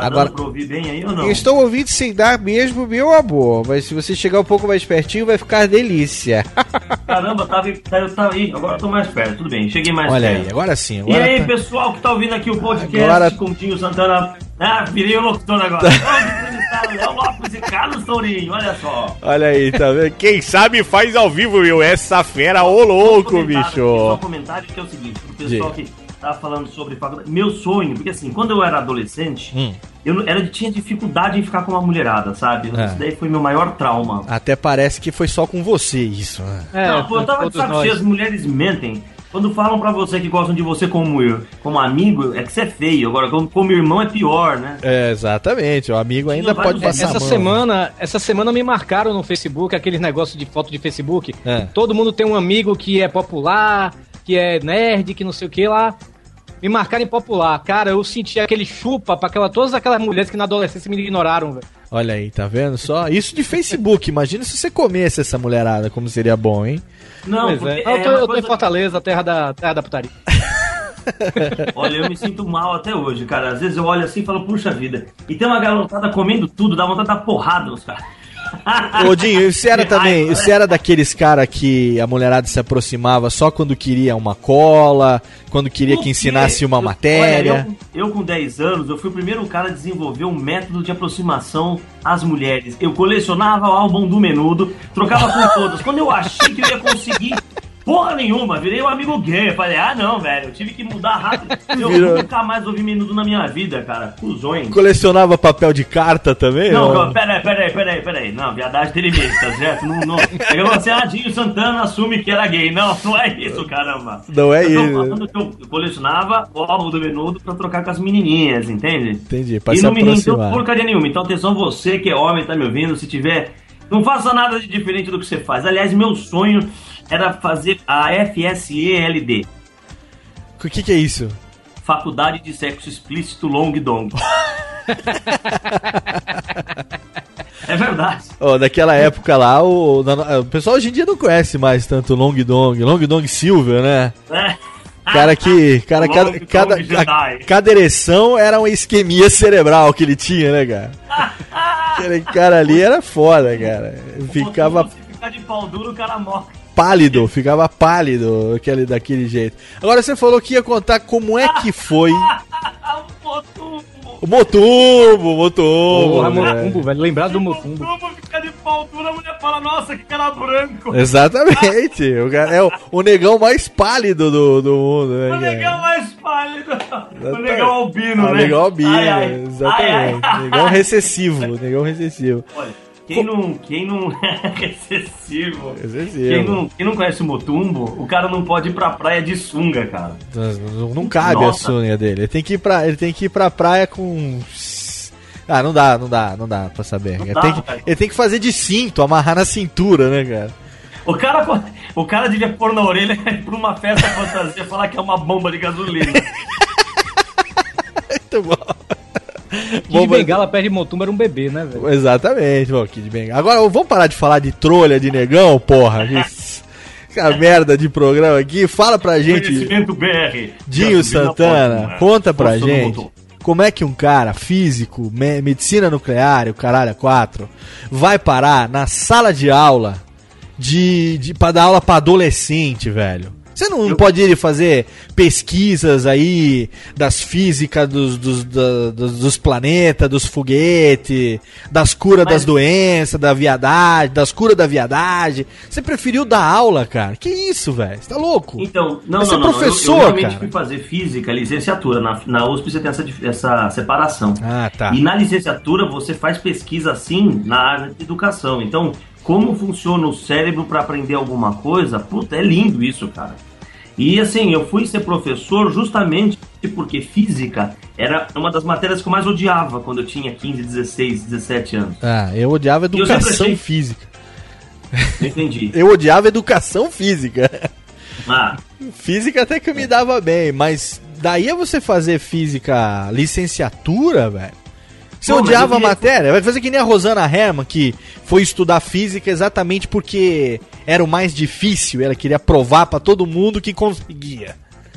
Tá Agora- dando ouvir bem aí ou não? Estou ouvindo sem dar mesmo, meu amor. Mas se você chegar um pouco mais pertinho, vai ficar delícia. Caramba, tava, tava, tava aí, agora eu tô mais perto, tudo bem, cheguei mais Olha perto. aí, agora sim. E Agora aí, tá- pessoal que tá ouvindo aqui o podcast Agora- com o Dinho Santana. Ah, virei o locutor agora. Léo Lopes e Carlos Tourinho, olha só. Olha aí, tá vendo? Quem sabe faz ao vivo, meu. Essa fera, ô louco, aqui, Só um bicho. comentário que é o seguinte, pro pessoal Diga. que tava falando sobre faculdade. Meu sonho, porque assim, quando eu era adolescente, Hum. eu era, tinha dificuldade em ficar com uma mulherada, sabe? É. Isso daí foi meu maior trauma. Até parece que foi só com você isso. né? É, não, pô, eu tava de saco cheio, as mulheres mentem. Quando falam pra você que gostam de você como, ir- como amigo, é que você é feio. Agora, como, como irmão é pior, né? É, exatamente. O amigo ainda pode no- passar a Essa mão. semana, essa semana me marcaram no Facebook, aqueles negócios de foto de Facebook. É. Todo mundo tem um amigo que é popular, que é nerd, que não sei o que lá. Me marcaram em popular. Cara, eu senti aquele chupa pra aquela, todas aquelas mulheres que na adolescência me ignoraram, velho. Olha aí, tá vendo só? Isso de Facebook. Imagina se você comesse essa mulherada, como seria bom, hein? Não, é. é Eu tô, eu tô em Fortaleza, terra da, terra da putaria. Olha, eu me sinto mal até hoje, cara. Às vezes eu olho assim e falo, puxa vida. E tem uma garotada comendo tudo, dá vontade de dar porrada nos caras. Ô, Dinho, você era também. raiva, né? Você era daqueles cara que a mulherada se aproximava só quando queria uma cola, quando queria que ensinasse uma Eu- matéria. olha, eu, eu com 10 anos, eu fui o primeiro cara a desenvolver um método de aproximação às mulheres. Eu colecionava o álbum do menudo, trocava com todas. Quando eu achei que eu ia conseguir Porra nenhuma, virei um amigo gay. Eu falei, ah não, velho, eu tive que mudar rápido. Eu Virou. nunca mais ouvi menudo na minha vida, cara. Cusões. Colecionava papel de carta também? Não, ou- peraí, peraí, peraí, peraí. Não, viadagem tem limite, tá certo? Não, não. É que você, ah, Dinho Santana assume que era gay. Não, não é isso, caramba. Não é eu isso. falando que eu colecionava o álbum do menudo pra trocar com as menininhas, entende? Entendi, pra e não me rendeu porcaria nenhuma. Então, atenção, você que é homem, tá me ouvindo, se tiver. Não faça nada de diferente do que você faz. Aliás, meu sonho era fazer a FSELD O que, que é isso? Faculdade de Sexo Explícito Long Dong. é verdade. Ó, daquela época lá, o, o pessoal hoje em dia não conhece mais tanto Long Dong. Long Dong Silver, né? É. Cara que. Cara, Long cada, Dong cada, a- cada ereção era uma isquemia cerebral que ele tinha, né, cara? Aquele cara ali era foda, cara. Ficava Se ficar de pau duro, o cara morre. Pálido, ficava pálido aquele, daquele jeito. Agora você falou que ia contar como é que foi o Motumbo, Motumbo. Porra, né? Motumbo, velho. Lembrar do Motumbo. Como ficar de pau duro, a mulher fala, nossa, que cara branco. Exatamente. O cara é o, o negão mais pálido do, do mundo, né? O cara? negão mais pálido. O negão albino, Ah, o né? negão albino, Ai, ai. exatamente. Ai, ai. Negão recessivo, negão recessivo. Olha, quem não, quem não é excessivo, Excessivo. Quem, não, quem não conhece o Motumbo, o cara não pode ir pra praia de sunga, cara. Não, não cabe Nossa. a sunga dele. Ele tem que ir pra, ele tem que ir pra praia com. Ah, não dá, não dá, não dá pra saber. Ele, dá, tem que, cara. ele tem que fazer de cinto, amarrar na cintura, né, cara? O cara, o cara devia pôr na orelha pra uma festa fantasia falar que é uma bomba de gasolina. Muito bom. Kid Bengala perto de era um bebê, né, velho? Exatamente, bom, Kid Bengala. Agora vamos parar de falar de trolha de negão, porra. Isso. Essa merda de programa aqui. Fala pra gente, Conhecimento BR. Dinho Santana, ótima. conta pra Força no gente. Como é que um cara físico, me- medicina nuclear, e o caralho a quatro, vai parar na sala de aula de, de para dar aula pra adolescente, velho? Você não pode ir fazer pesquisas aí das físicas dos, dos, dos, dos planetas, dos foguetes, das curas das doenças, da viadagem, das curas da viadagem. Você preferiu dar aula, cara? Que isso, velho? Você tá louco? Então, não, Vai ser não, não, professor, eu, eu realmente cara. fui fazer física, licenciatura. Na, na USP você tem essa, essa separação. Ah, tá. E na licenciatura você faz pesquisa assim na área de educação. Então, como funciona o cérebro para aprender alguma coisa? Puta, é lindo isso, cara. E assim, eu fui ser professor justamente porque física era uma das matérias que eu mais odiava quando eu tinha 15, 16, 17 anos. Ah, eu odiava E eu educação achei- física. Entendi. Eu odiava educação física. Ah, Física até que me dava bem, mas daí a você fazer física licenciatura, velho. Você Pô, odiava eu a matéria? Vai fazer que nem a Rosana Herman, que foi estudar física exatamente porque era o mais difícil. Ela queria provar pra todo mundo que conseguia.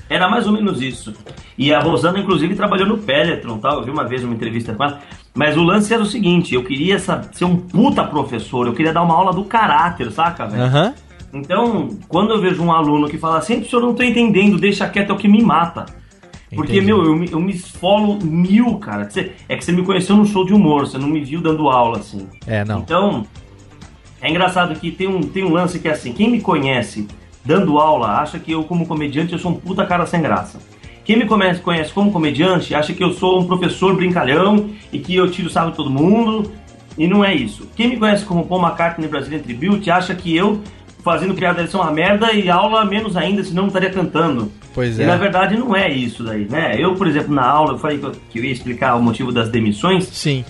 Era mais ou menos isso. E a Rosana, inclusive, trabalhou no Peletron, tal. Eu vi uma vez uma entrevista com ela. Mas o lance era o seguinte: eu queria ser um puta professor, eu queria dar uma aula do caráter, saca, velho? Aham. Então, quando eu vejo um aluno que fala assim, professor, eu não tô entendendo, deixa quieto, é o que me mata. Porque, Entendi. meu, eu me, eu me esfolo mil, cara. É que você me conheceu num show de humor, você não me viu dando aula, assim. É, não. Então, é engraçado que tem um, tem um lance que é assim, quem me conhece dando aula acha que eu, como comediante, eu sou um puta cara sem graça. Quem me conhece, conhece como comediante acha que eu sou um professor brincalhão e que eu tiro sarro de todo mundo, e não é isso. Quem me conhece como Paul McCartney Brazilian Tribute acha que eu, fazendo piada, deve ser uma merda e aula menos ainda, senão não estaria cantando. Pois E é. na verdade não é isso daí, né? Eu, por exemplo, na aula, eu falei que eu, que eu ia explicar o motivo das demissões. Sim.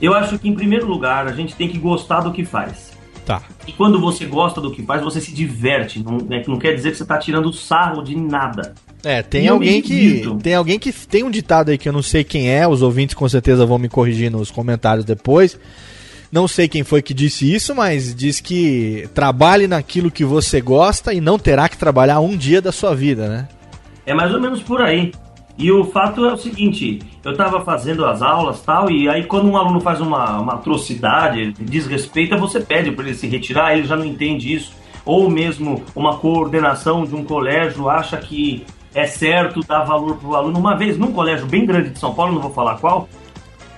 Eu acho que, em primeiro lugar, a gente tem que gostar do que faz. Tá. E quando você gosta do que faz, você se diverte. Não, né, não quer dizer que você tá tirando sarro de nada. É, tem eu alguém que. Tem alguém que. Tem um ditado aí que eu não sei quem é, os ouvintes com certeza vão me corrigir nos comentários depois. Não sei quem foi que disse isso, mas diz que trabalhe naquilo que você gosta e não terá que trabalhar um dia da sua vida, né? É mais ou menos por aí. E o fato é o seguinte, eu tava fazendo as aulas tal, e aí quando um aluno faz uma, uma atrocidade, desrespeita, você pede para ele se retirar, ele já não entende isso. Ou mesmo uma coordenação de um colégio acha que é certo dar valor pro aluno. Uma vez, num colégio bem grande de São Paulo, não vou falar qual,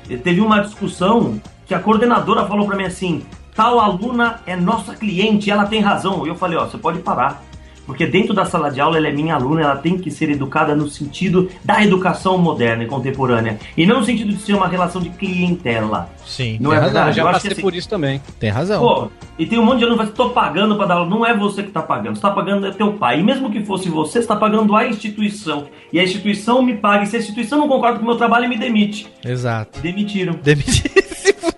eh, teve uma discussão que a coordenadora falou para mim assim: tal aluna é nossa cliente, ela tem razão. E eu falei, ó, você pode parar. Porque dentro da sala de aula ela é minha aluna, ela tem que ser educada no sentido da educação moderna e contemporânea. E não no sentido de ser uma relação de clientela. Sim, Não tem é razão. verdade? já Eu acho passei assim- por isso também. Tem razão. Pô, e tem um monte de aluno que vai, tô pagando pra dar aula. Não é você que tá pagando, você tá pagando é teu pai. E mesmo que fosse você, você tá pagando a instituição. E a instituição me paga. E se a instituição não concorda com o meu trabalho, me demite. Exato. Demitiram. Demitir.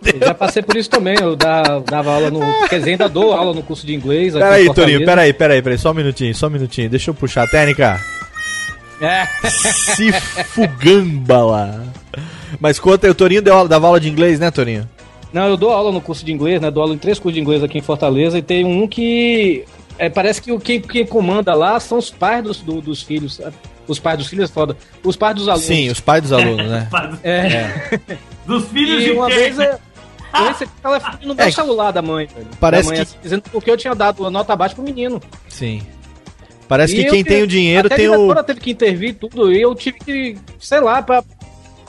Eu já passei por isso também. Eu da- dava aula no. Quer dizer, ainda dou aula no curso de inglês. Peraí. Torinho, peraí, peraí, peraí, só um minutinho, só um minutinho. Deixa eu puxar a técnica. É. Se fugamba lá. Mas conta o Torinho deu aula, dava aula de inglês, né, Torinho? Não, eu dou aula no curso de inglês, né? Dou aula em três cursos de inglês aqui em Fortaleza e tem um que. é, parece que o quem, quem comanda lá são os pais dos, do- dos filhos. sabe? Os pais dos filhos é foda. Os pais dos alunos. Sim, os pais dos alunos, né? É. Dos filhos E de uma quem? vez recebi um telefone no meu É, celular da mãe. velho. parece da mãe, que- assim, dizendo porque eu tinha dado a nota baixa pro menino. Sim. Parece E que quem que- tem o dinheiro até tem a o. diretora teve que intervir e tudo, e eu tive que, sei lá, pra.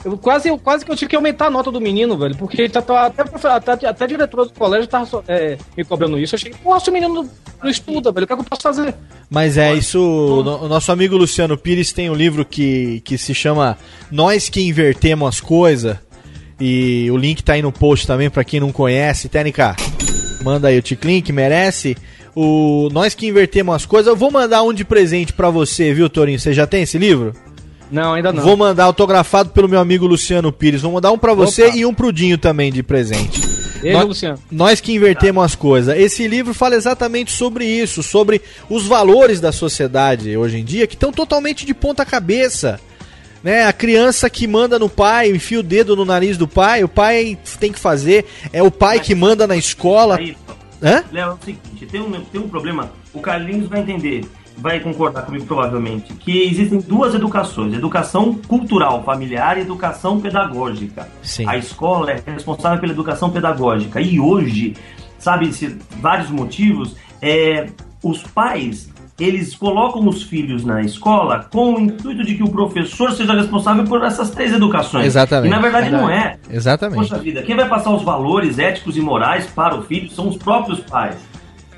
Eu quase, eu quase que eu tive que aumentar a nota do menino, velho. Porque ele tá, tá- até, até, até a diretora do colégio tava é, me cobrando isso. Eu pô, se o menino não, não estuda, velho, o que, é que eu posso fazer? Mas é isso. O, no- o nosso amigo Luciano Pires tem um livro que, que se chama Nós que Invertemos as Coisas. E o link tá aí no post também pra quem não conhece. Técnica, manda aí o Ticlin que merece. O Nós que Invertemos as Coisas. Eu vou mandar um de presente pra você, viu, Torinho? Você já tem esse livro? Não, ainda não. Vou mandar autografado pelo meu amigo Luciano Pires. Vou mandar um pra você Opa. e um pro Dinho também de presente. Ele, Nós- Luciano. Nós que invertemos as coisas. Esse livro fala exatamente sobre isso, sobre os valores da sociedade hoje em dia que estão totalmente de ponta cabeça. Né? A criança que manda no pai, enfia o dedo no nariz do pai, o pai tem que fazer, é o pai que manda na escola. Hã? Léo, é o seguinte, tem um, tem um problema, o Carlinhos vai entender, vai concordar comigo provavelmente, que existem duas educações, educação cultural familiar e educação pedagógica. Sim. A escola é responsável pela educação pedagógica. E hoje, sabe-se vários motivos, é, os pais eles colocam os filhos na escola com o intuito de que o professor seja responsável por essas três educações. Exatamente. E na verdade não é. Exatamente. Poxa vida, quem vai passar os valores éticos e morais para o filho são os próprios pais.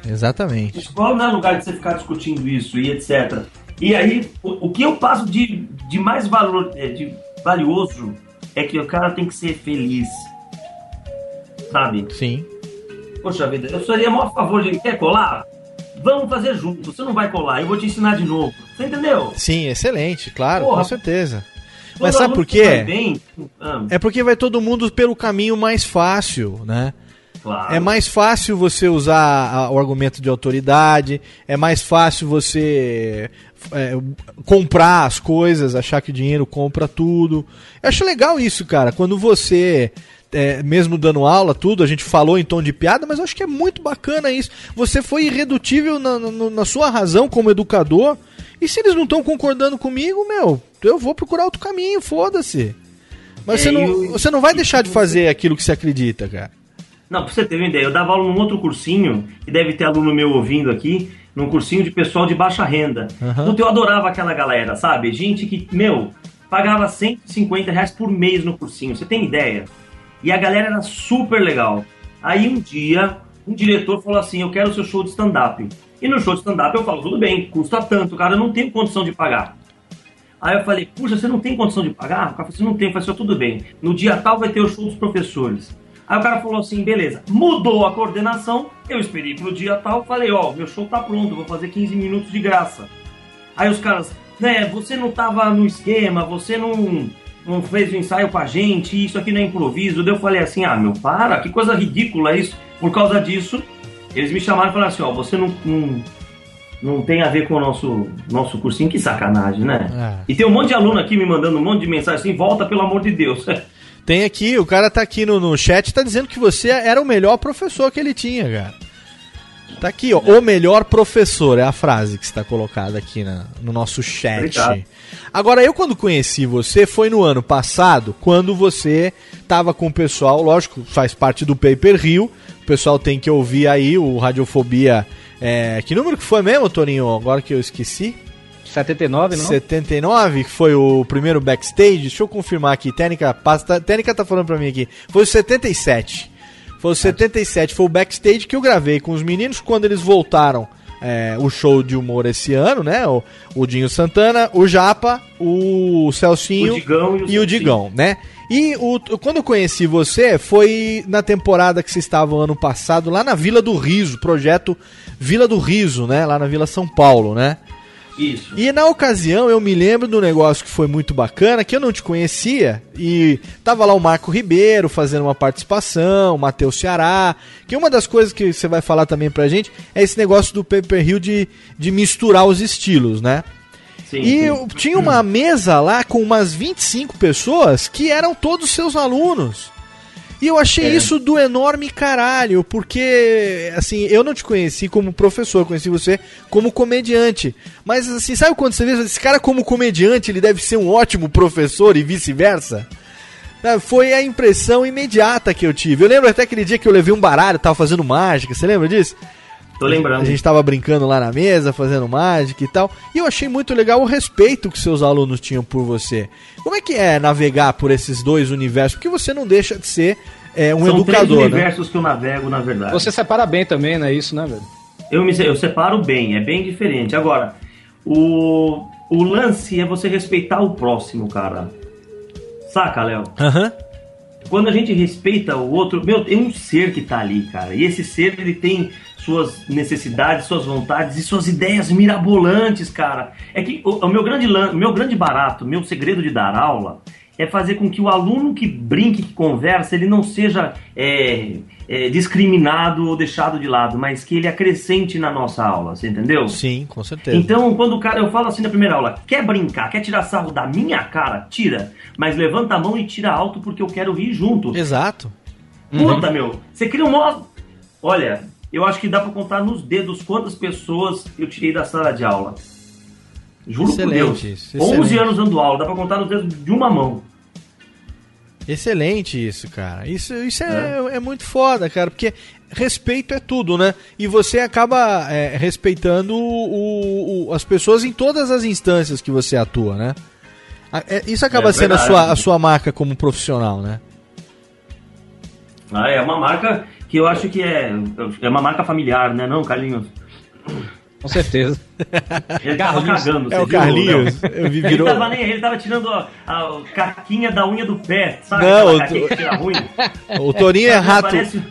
Exatamente. Escola não é lugar de você ficar discutindo isso e etc. E aí, o, o que eu passo de, de mais valor, é, de valioso, é que o cara tem que ser feliz. Sabe? Sim. Poxa vida, eu seria maior a favor de. Quer colar? Vamos fazer junto. Você não vai colar, eu vou te ensinar de novo. Você entendeu? Sim, excelente, claro, Porra. com certeza. Mas sabe por quê? Bem, ah, É porque vai todo mundo pelo caminho mais fácil, né? claro. É mais fácil você usar o argumento de autoridade, é mais fácil você é, comprar as coisas, achar que o dinheiro compra tudo. Eu acho legal isso, cara. Quando você, é, mesmo dando aula, tudo, a gente falou em tom de piada, mas eu acho que é muito bacana isso. Você foi irredutível na, na- na sua razão como educador. E se eles não estão concordando comigo, meu, eu vou procurar outro caminho, foda-se. Mas É, você, não, eu- você não vai deixar de fazer aquilo que você acredita, cara. Não, pra você ter uma ideia, eu dava aula num outro cursinho, que deve ter aluno meu ouvindo aqui, num cursinho de pessoal de baixa renda. Aham. Puta, eu adorava aquela galera, sabe? Gente que, meu, pagava 150 reais por mês no cursinho, você tem ideia? E a galera era super legal. Aí um dia, um diretor falou assim: Eu quero o seu show de stand-up. E no show de stand-up eu falo: Tudo bem, custa tanto, cara, eu não tenho condição de pagar. Aí eu falei: Puxa, você não tem condição de pagar? O cara falou assim: Não tem. Eu Tudo bem, no dia tal vai ter o show dos professores. Aí o cara falou assim: Beleza, mudou a coordenação. Eu esperei pro dia tal, falei: Ó, meu show tá pronto, vou fazer 15 minutos de graça. Aí os caras, né, você não tava no esquema, você não, não fez o ensaio com a gente, isso aqui não é improviso. Daí eu falei assim, ah, meu, para, que coisa ridícula isso. Por causa disso, eles me chamaram e falaram assim, ó, você não, não, não tem a ver com o nosso, nosso cursinho, que sacanagem, né? Ah. E tem um monte de aluno aqui me mandando um monte de mensagem assim, volta pelo amor de Deus. Tem aqui, o cara tá aqui no, no chat, tá dizendo que você era o melhor professor que ele tinha, cara. Tá aqui, ó, o melhor professor, é a frase que está colocada aqui na- no nosso chat. Obrigado. Agora, eu quando conheci você foi no ano passado, quando você tava com o pessoal, lógico, faz parte do Paper Rio, o pessoal tem que ouvir aí o Radiofobia. É, que número que foi mesmo, Toninho? Agora que eu esqueci. 79, não? 79, que foi o primeiro backstage. Deixa eu confirmar aqui. Técnica, pasta, Técnica tá falando pra mim aqui. Foi o 77. Foi o 77, foi o backstage que eu gravei com os meninos quando eles voltaram. é, o show de humor esse ano, né? O, o Dinho Santana, o Japa, o Celcinho O Digão e o e o. Digão, né? E o, quando eu conheci você foi na temporada que vocês estavam ano passado lá na Vila do Riso, projeto Vila do Riso, né? Lá na Vila São Paulo, né? Isso. E na ocasião eu me lembro do negócio que foi muito bacana, que eu não te conhecia, e tava lá o Marco Ribeiro fazendo uma participação, o Matheus Ceará, que uma das coisas que você vai falar também pra gente é esse negócio do Paper Hill de, de misturar os estilos, né? Sim, E sim. tinha uma mesa lá com umas 25 pessoas que eram todos seus alunos. E eu achei É. isso do enorme caralho, porque, assim, eu não te conheci como professor, conheci você como comediante. Mas, assim, sabe quando você vê esse cara como comediante, ele deve ser um ótimo professor e vice-versa? Ah, Foi a impressão imediata que eu tive. Eu lembro até aquele dia que eu levei um baralho, tava fazendo mágica, você lembra disso? Tô lembrando. A gente tava brincando lá na mesa, fazendo mágica e tal. E eu achei muito legal o respeito que seus alunos tinham por você. Como é que é navegar por esses dois universos? Porque você não deixa de ser é, um São três educador, né? universos que eu navego, na verdade. Você separa bem também, não é isso, né, velho? Eu, me, eu separo bem, é bem diferente. Agora, o, o lance é você respeitar o próximo, cara. Saca, Léo? Aham. Quando a gente respeita o outro, meu, tem um ser que tá ali, cara. E esse ser, ele tem suas necessidades, suas vontades e suas ideias mirabolantes, cara. É que o, o meu grande meu grande barato, meu segredo de dar aula é fazer com que o aluno que brinque, que conversa, ele não seja é, é, discriminado ou deixado de lado, mas que ele acrescente na nossa aula, você entendeu? Sim, com certeza. Então, quando o cara, eu falo assim na primeira aula, quer brincar, quer tirar sarro da minha cara, tira, mas levanta a mão e tira alto porque eu quero rir junto. Exato. Puta, meu, você cria um mó... Olha, eu acho que dá pra contar nos dedos quantas pessoas eu tirei da sala de aula. Juro Excelente, por Deus. isso, 11 excelente. anos dando aula, dá pra contar nos dedos de uma mão. Excelente isso, cara. Isso, isso é, é muito foda, cara, porque respeito é tudo, né? E você acaba é, respeitando o- o- as pessoas em todas as instâncias que você atua, né? É- Isso acaba É sendo a sua, a sua marca como profissional, né? Ah, é uma marca que eu acho que é, é uma marca familiar, né não, Carlinhos? Com certeza. Ele tava Carlinhos. cagando, É você o viu, Carlinhos. Léo? Eu vi, Ele virou... tava nem aí, ele tava tirando a, a caquinha da unha do pé, sabe? Não, que tira ruim. O Torinho é rato. Parece...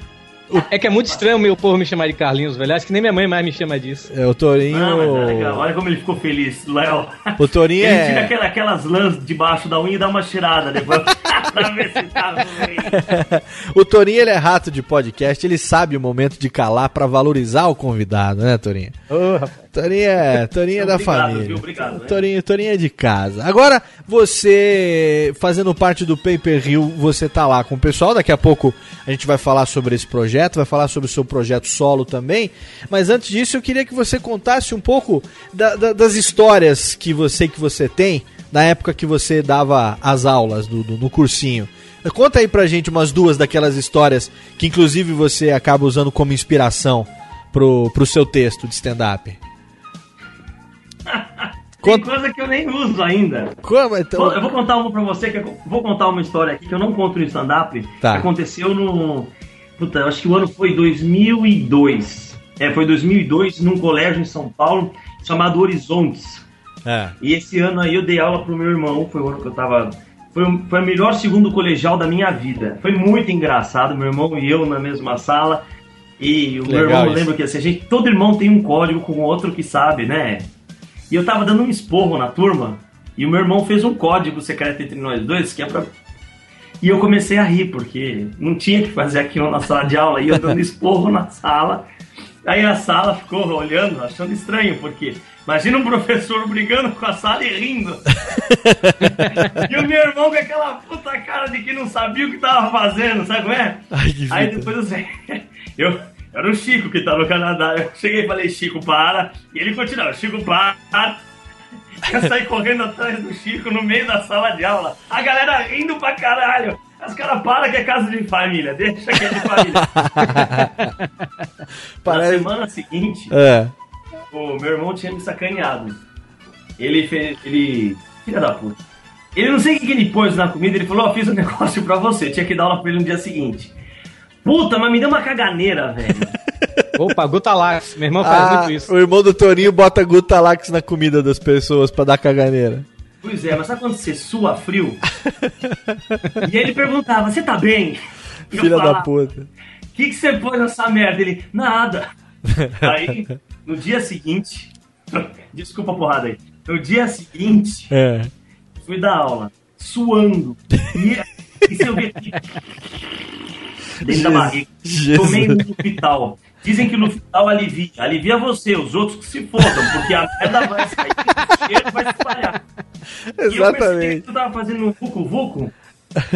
É que é muito estranho o meu povo me chamar de Carlinhos, velho. Acho que nem minha mãe mais me chama disso. É, o Torinho. Não, mas legal. Olha como ele ficou feliz, Léo. O Torinho Ele é- tira aquela- aquelas lãs debaixo da unha e dá uma cheirada depois. pra ver se tá ruim. o Torinho ele é rato de podcast, ele sabe o momento de calar pra valorizar o convidado, né, Torinho? Torinho é, Torinho é da Obrigado, família. viu? Obrigado, né? Torinho, Torinho é de casa. Agora, você fazendo parte do Paper Hill, você tá lá com o pessoal. Daqui a pouco a gente vai falar sobre esse projeto, vai falar sobre o seu projeto solo também. Mas antes disso, eu queria que você contasse um pouco da- da- das histórias que você que você tem na época que você dava as aulas do, do- no cursinho. Conta aí pra gente umas duas daquelas histórias que inclusive você acaba usando como inspiração pro, pro seu texto de stand-up. Tem coisa que eu nem uso ainda. Como? Então... Eu vou contar uma pra você, que eu vou contar uma história aqui que eu não conto no stand-up. Tá. Que aconteceu no. Puta, eu acho que o ano foi 2002. É, foi 2002 num colégio em São Paulo chamado Horizontes. É. E esse ano aí eu dei aula pro meu irmão, foi o ano que eu tava. Foi, o- foi o melhor segundo colegial da minha vida. Foi muito engraçado, meu irmão e eu na mesma sala. E o meu Legal irmão isso. lembra que assim, a gente, todo irmão tem um código com o outro que sabe, né? E eu tava dando um esporro na turma, e o meu irmão fez um código secreto entre nós dois, que é pra. E eu comecei a rir, porque não tinha que fazer aquilo na sala de aula, e eu dando esporro na sala. Aí a sala ficou olhando, achando estranho, porque imagina um professor brigando com a sala e rindo. e o meu irmão com aquela puta cara de que não sabia o que tava fazendo, sabe como é? Ai, Aí depois eu. Eu, era o Chico que tá no Canadá. Eu cheguei e falei, Chico, para. E ele continuava, Chico, para. Eu saí correndo atrás do Chico no meio da sala de aula. A galera rindo pra caralho. Os caras param que é casa de família. Deixa que é de família. Na Parece- semana seguinte, É. o meu irmão tinha me sacaneado. Ele fez. Ele. Filha da puta. Ele não sei o que ele pôs na comida, ele falou, ó, fiz um negócio pra você, tinha que dar aula pra ele no dia seguinte. Puta, mas me deu uma caganeira, velho. Opa, Gutalax. Meu irmão faz Ah, muito isso. o irmão do Torinho bota Gutalax na comida das pessoas pra dar caganeira. Pois é, mas sabe quando você sua frio? e ele perguntava, você tá bem? E Filha da puta. O que, que você pôs nessa merda? Ele, nada. Aí, no dia seguinte, desculpa a porrada aí. No dia seguinte, É. fui dar aula, suando. E, e se eu ver dentro da barriga, Jesus. tomei no hospital. Dizem que no hospital alivia. Alivia você, os outros que se fodam, porque a merda vai sair, o cheiro vai se espalhar. E eu percebi Exatamente. que eu tava fazendo um vucu-vucu.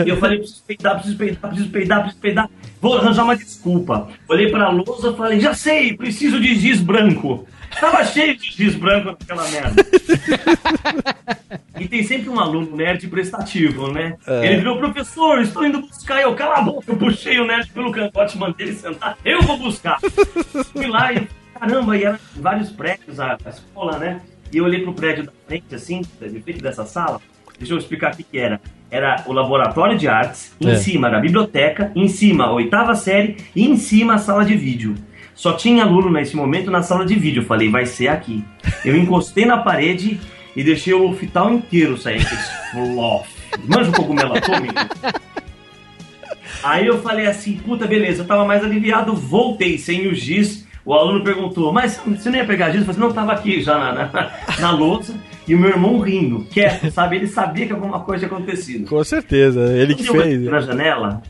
E eu falei, preciso peidar, preciso peidar, preciso peidar, preciso peidar. Vou arranjar uma desculpa. Olhei pra lousa e falei, já sei, preciso de giz branco. Tava cheio de giz branco naquela merda. e tem sempre um aluno nerd prestativo, né? É. Ele virou, professor, estou indo buscar. Eu, cala a boca, eu puxei o nerd pelo cangote, mandei ele sentar. Eu vou buscar. Fui lá e, caramba, e eram vários prédios a, a escola, né? E eu olhei pro prédio da frente, assim, de frente dessa sala. Deixa eu explicar o que, que era. Era o laboratório de artes, em É. cima era a biblioteca, em cima a oitava série e em cima a sala de vídeo. Só tinha aluno nesse momento na sala de vídeo. Eu falei, vai ser aqui. Eu encostei na parede e deixei o hospital inteiro sair flof. Manja o cogumelo atômico? Aí eu falei assim, puta, beleza, eu tava mais aliviado, voltei sem o giz. O aluno perguntou, mas você não ia pegar giz? Eu falei, não, tava aqui já na, na, na lousa. E o meu irmão rindo, quieto, sabe? Ele sabia que alguma coisa tinha acontecido. Com certeza, ele que fez. na janela,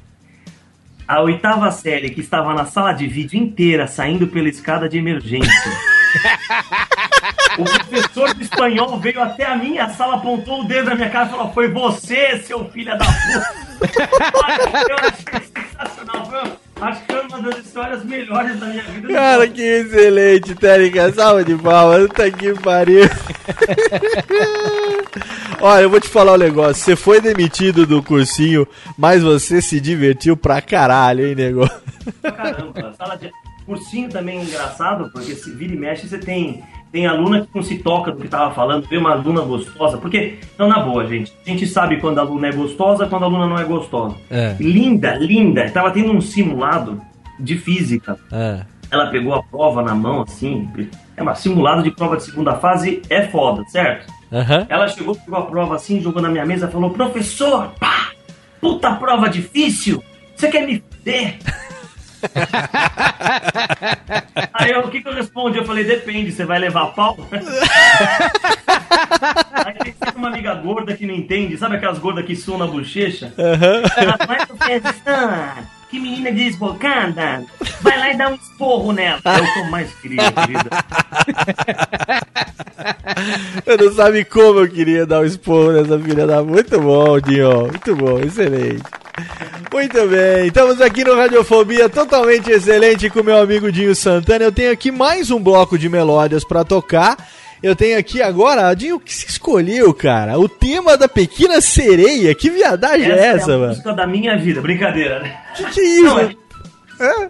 a oitava série que estava na sala de vídeo inteira saindo pela escada de emergência. o professor de espanhol veio até a minha sala, apontou o dedo na minha cara e falou: Foi você, seu filho da puta. Olha, eu achei sensacional. Foi- Acho que foi uma das histórias melhores da minha vida. Cara, que excelente, Técnica. Salva de palmas. Puta que pariu. Olha, eu vou te falar um negócio. Você foi demitido do cursinho, mas você se divertiu pra caralho, hein, pra caramba. Sala de cursinho também é engraçado, porque se vira e mexe, você tem, tem aluna que não se toca do que tava falando, vê uma aluna gostosa. Porque, não, na boa, gente, a gente sabe quando a aluna é gostosa, quando a aluna não é gostosa. É. Linda, linda. Tava tendo um simulado de física. É. Ela pegou a prova na mão, assim. É uma simulado de prova de segunda fase, é foda, certo? Aham. Ela chegou, pegou a prova assim, jogou na minha mesa e falou: Professor, pá, puta prova difícil, você quer me fuder? Aí o que, que eu respondi? Eu falei: Depende, você vai levar pau? Aí tem sempre uma amiga gorda que não entende, sabe aquelas gordas que suam na bochecha? Aham. Ela fala, professor, que menina desbocada, vai lá e dá um esporro nela. Eu tô mais querida, querida. Eu não sabe como eu queria dar um esporro nessa filha da. Muito bom, Dinho. Muito bom, excelente. Muito bem, estamos aqui no Radiofobia totalmente excelente com meu amigo Dinho Santana. Eu tenho aqui mais um bloco de melódias pra tocar. Eu tenho aqui agora, Dinho, o que você escolheu, cara? O tema da Pequena Sereia. Que viadagem é essa, é a mano? música da minha vida, brincadeira, né? Que que é isso? Não, é,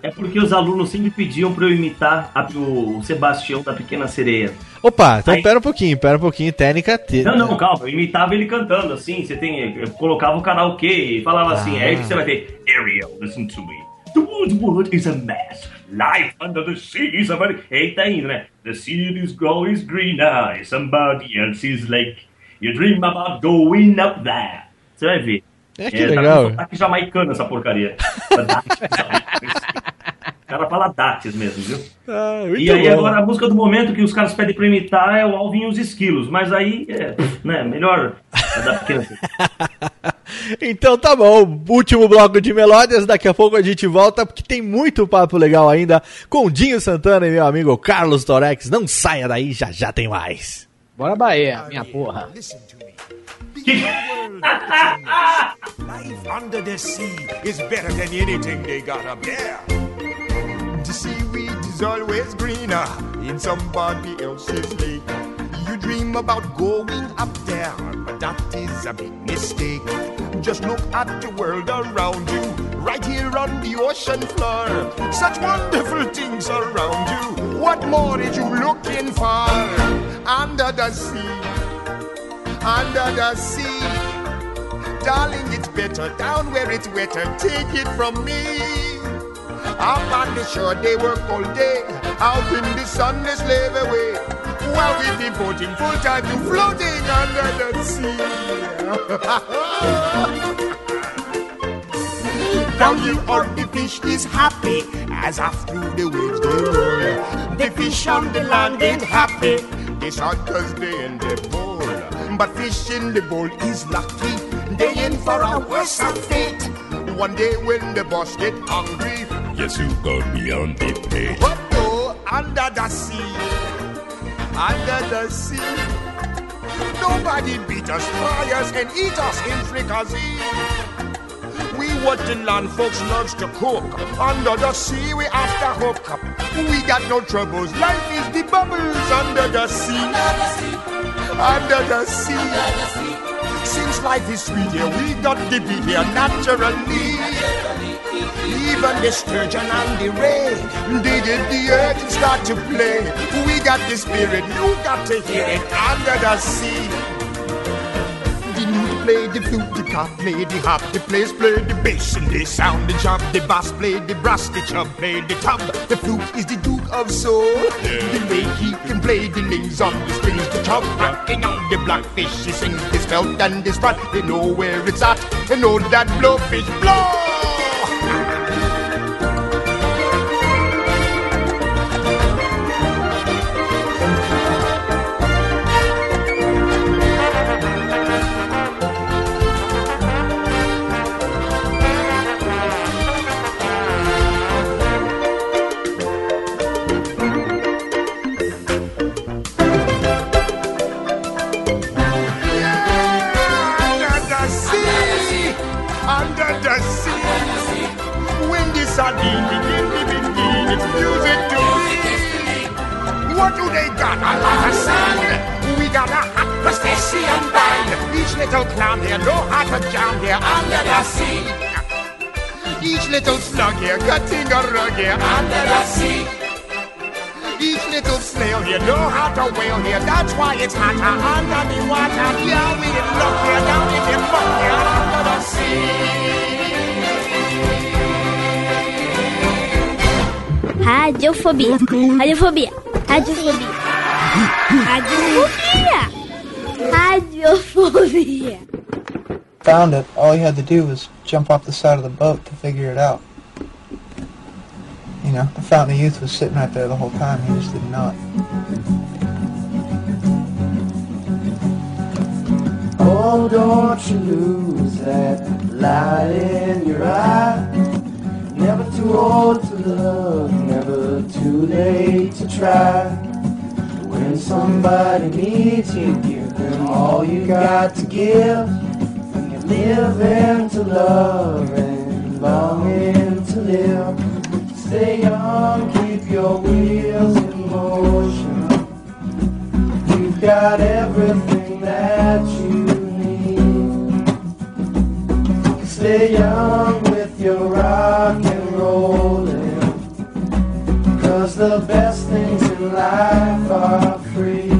é porque os alunos sempre pediam pra eu imitar a- o Sebastião da Pequena Sereia. Opa, então Aí- pera um pouquinho, pera um pouquinho. Técnica T. Não, não, calma, eu imitava ele cantando, assim, você tem. Eu colocava o karaokê e falava assim, Ah. aí que você vai ter. Ariel, listen to me. The wood is a mess. Life under the sea is a very... Aí tá indo, né? The sea is growing greener somebody else's lake. You dream about going up there. Você vai ver. É, que Tá legal. com sotaque jamaicano essa porcaria. O cara fala dates mesmo, viu? Ah, E aí bom. agora a música do momento que os caras pedem pra imitar é o Alvin e os Esquilos, mas aí é, né, melhor é da pequena. Então tá bom, último bloco de melódias, daqui a pouco a gente volta, porque tem muito papo legal ainda com Dinho Santana e meu amigo Carlos Torex. Não saia daí, já já tem mais. Bora Bahia, minha porra. Life under the sea is better than anything they got up there. The seaweed is always greener in somebody else's lake. You dream about going up there, but that is a big mistake. Just look at the world around you, right here on the ocean floor. Such wonderful things around you. What more is you looking for? Under the sea, under the sea. Darling, it's better down where it's wetter. Take it from me. Up on the shore they work all day. Out in the sun they slave away. While we devoting full time to floating under the sea. Down here on the fish is happy as after the waves they roll. The fish on the land ain't happy. They shot cause they in the bowl. But fish in the bowl is lucky. They in for a worse fate. One day when the boss get hungry, Yes, you go beyond the pay. what go under the sea? Under the sea. Nobody beat us, fry us, and eat us in fricassee. We what the land folks loves to cook. Under the sea we have to hook up. We got no troubles. Life is the bubbles under the sea, under the sea. Under the sea. Since life is sweet here, we got the beat here naturally. Even the sturgeon and the ray, did the earth start to play. We got the spirit, you got to hear it under the sea. The play the flute, the cop play the hop, the players play the bass and they sound the job. The bass play the brass, the chub play the tub. The flute is the duke of soul. The way he can play the names on the strings, the chub rocking on the blackfish. He sings his belt and his front. They know where it's at. They know that blowfish blow. Little here cutting a rug here under the sea. Each little snail here know how to whale here. That's why it's hotter under the water. Yeah, we didn't look here down in the muck here under the sea. Radiofobia. Radiofobia. Radiofobia. Radiofobia. Radiofobia. Found it. All he had to do was jump off the side of the boat to figure it out. You know, the Fountain of Youth was sitting right there the whole time. He just didn't know it. Oh, don't you lose that light in your eye. Never too old to love, never too late to try. When somebody needs you, give them all you got to give. When you're living to love and longing to live. Stay young, keep your wheels in motion. You've got everything that you need. Stay young with your rock and rolling. Cause the best things in life are free.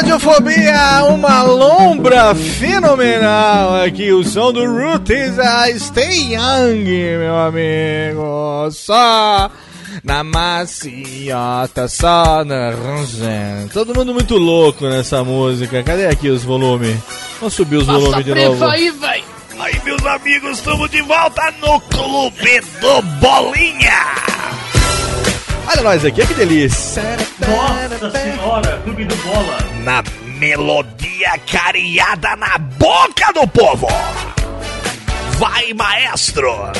Radiofobia, uma lombra fenomenal aqui, o som do Roots, a Stay Young, meu amigo, só Na maciota só na. Todo mundo muito louco nessa música. Cadê aqui os volumes? Vamos subir os volumes de novo. aí, véi. Aí, meus amigos, estamos de volta no Clube do Bolinha. Olha nós aqui, que delícia. Nossa senhora, Clube do Bola. Na melodia cariada na boca do povo. Vai, maestro.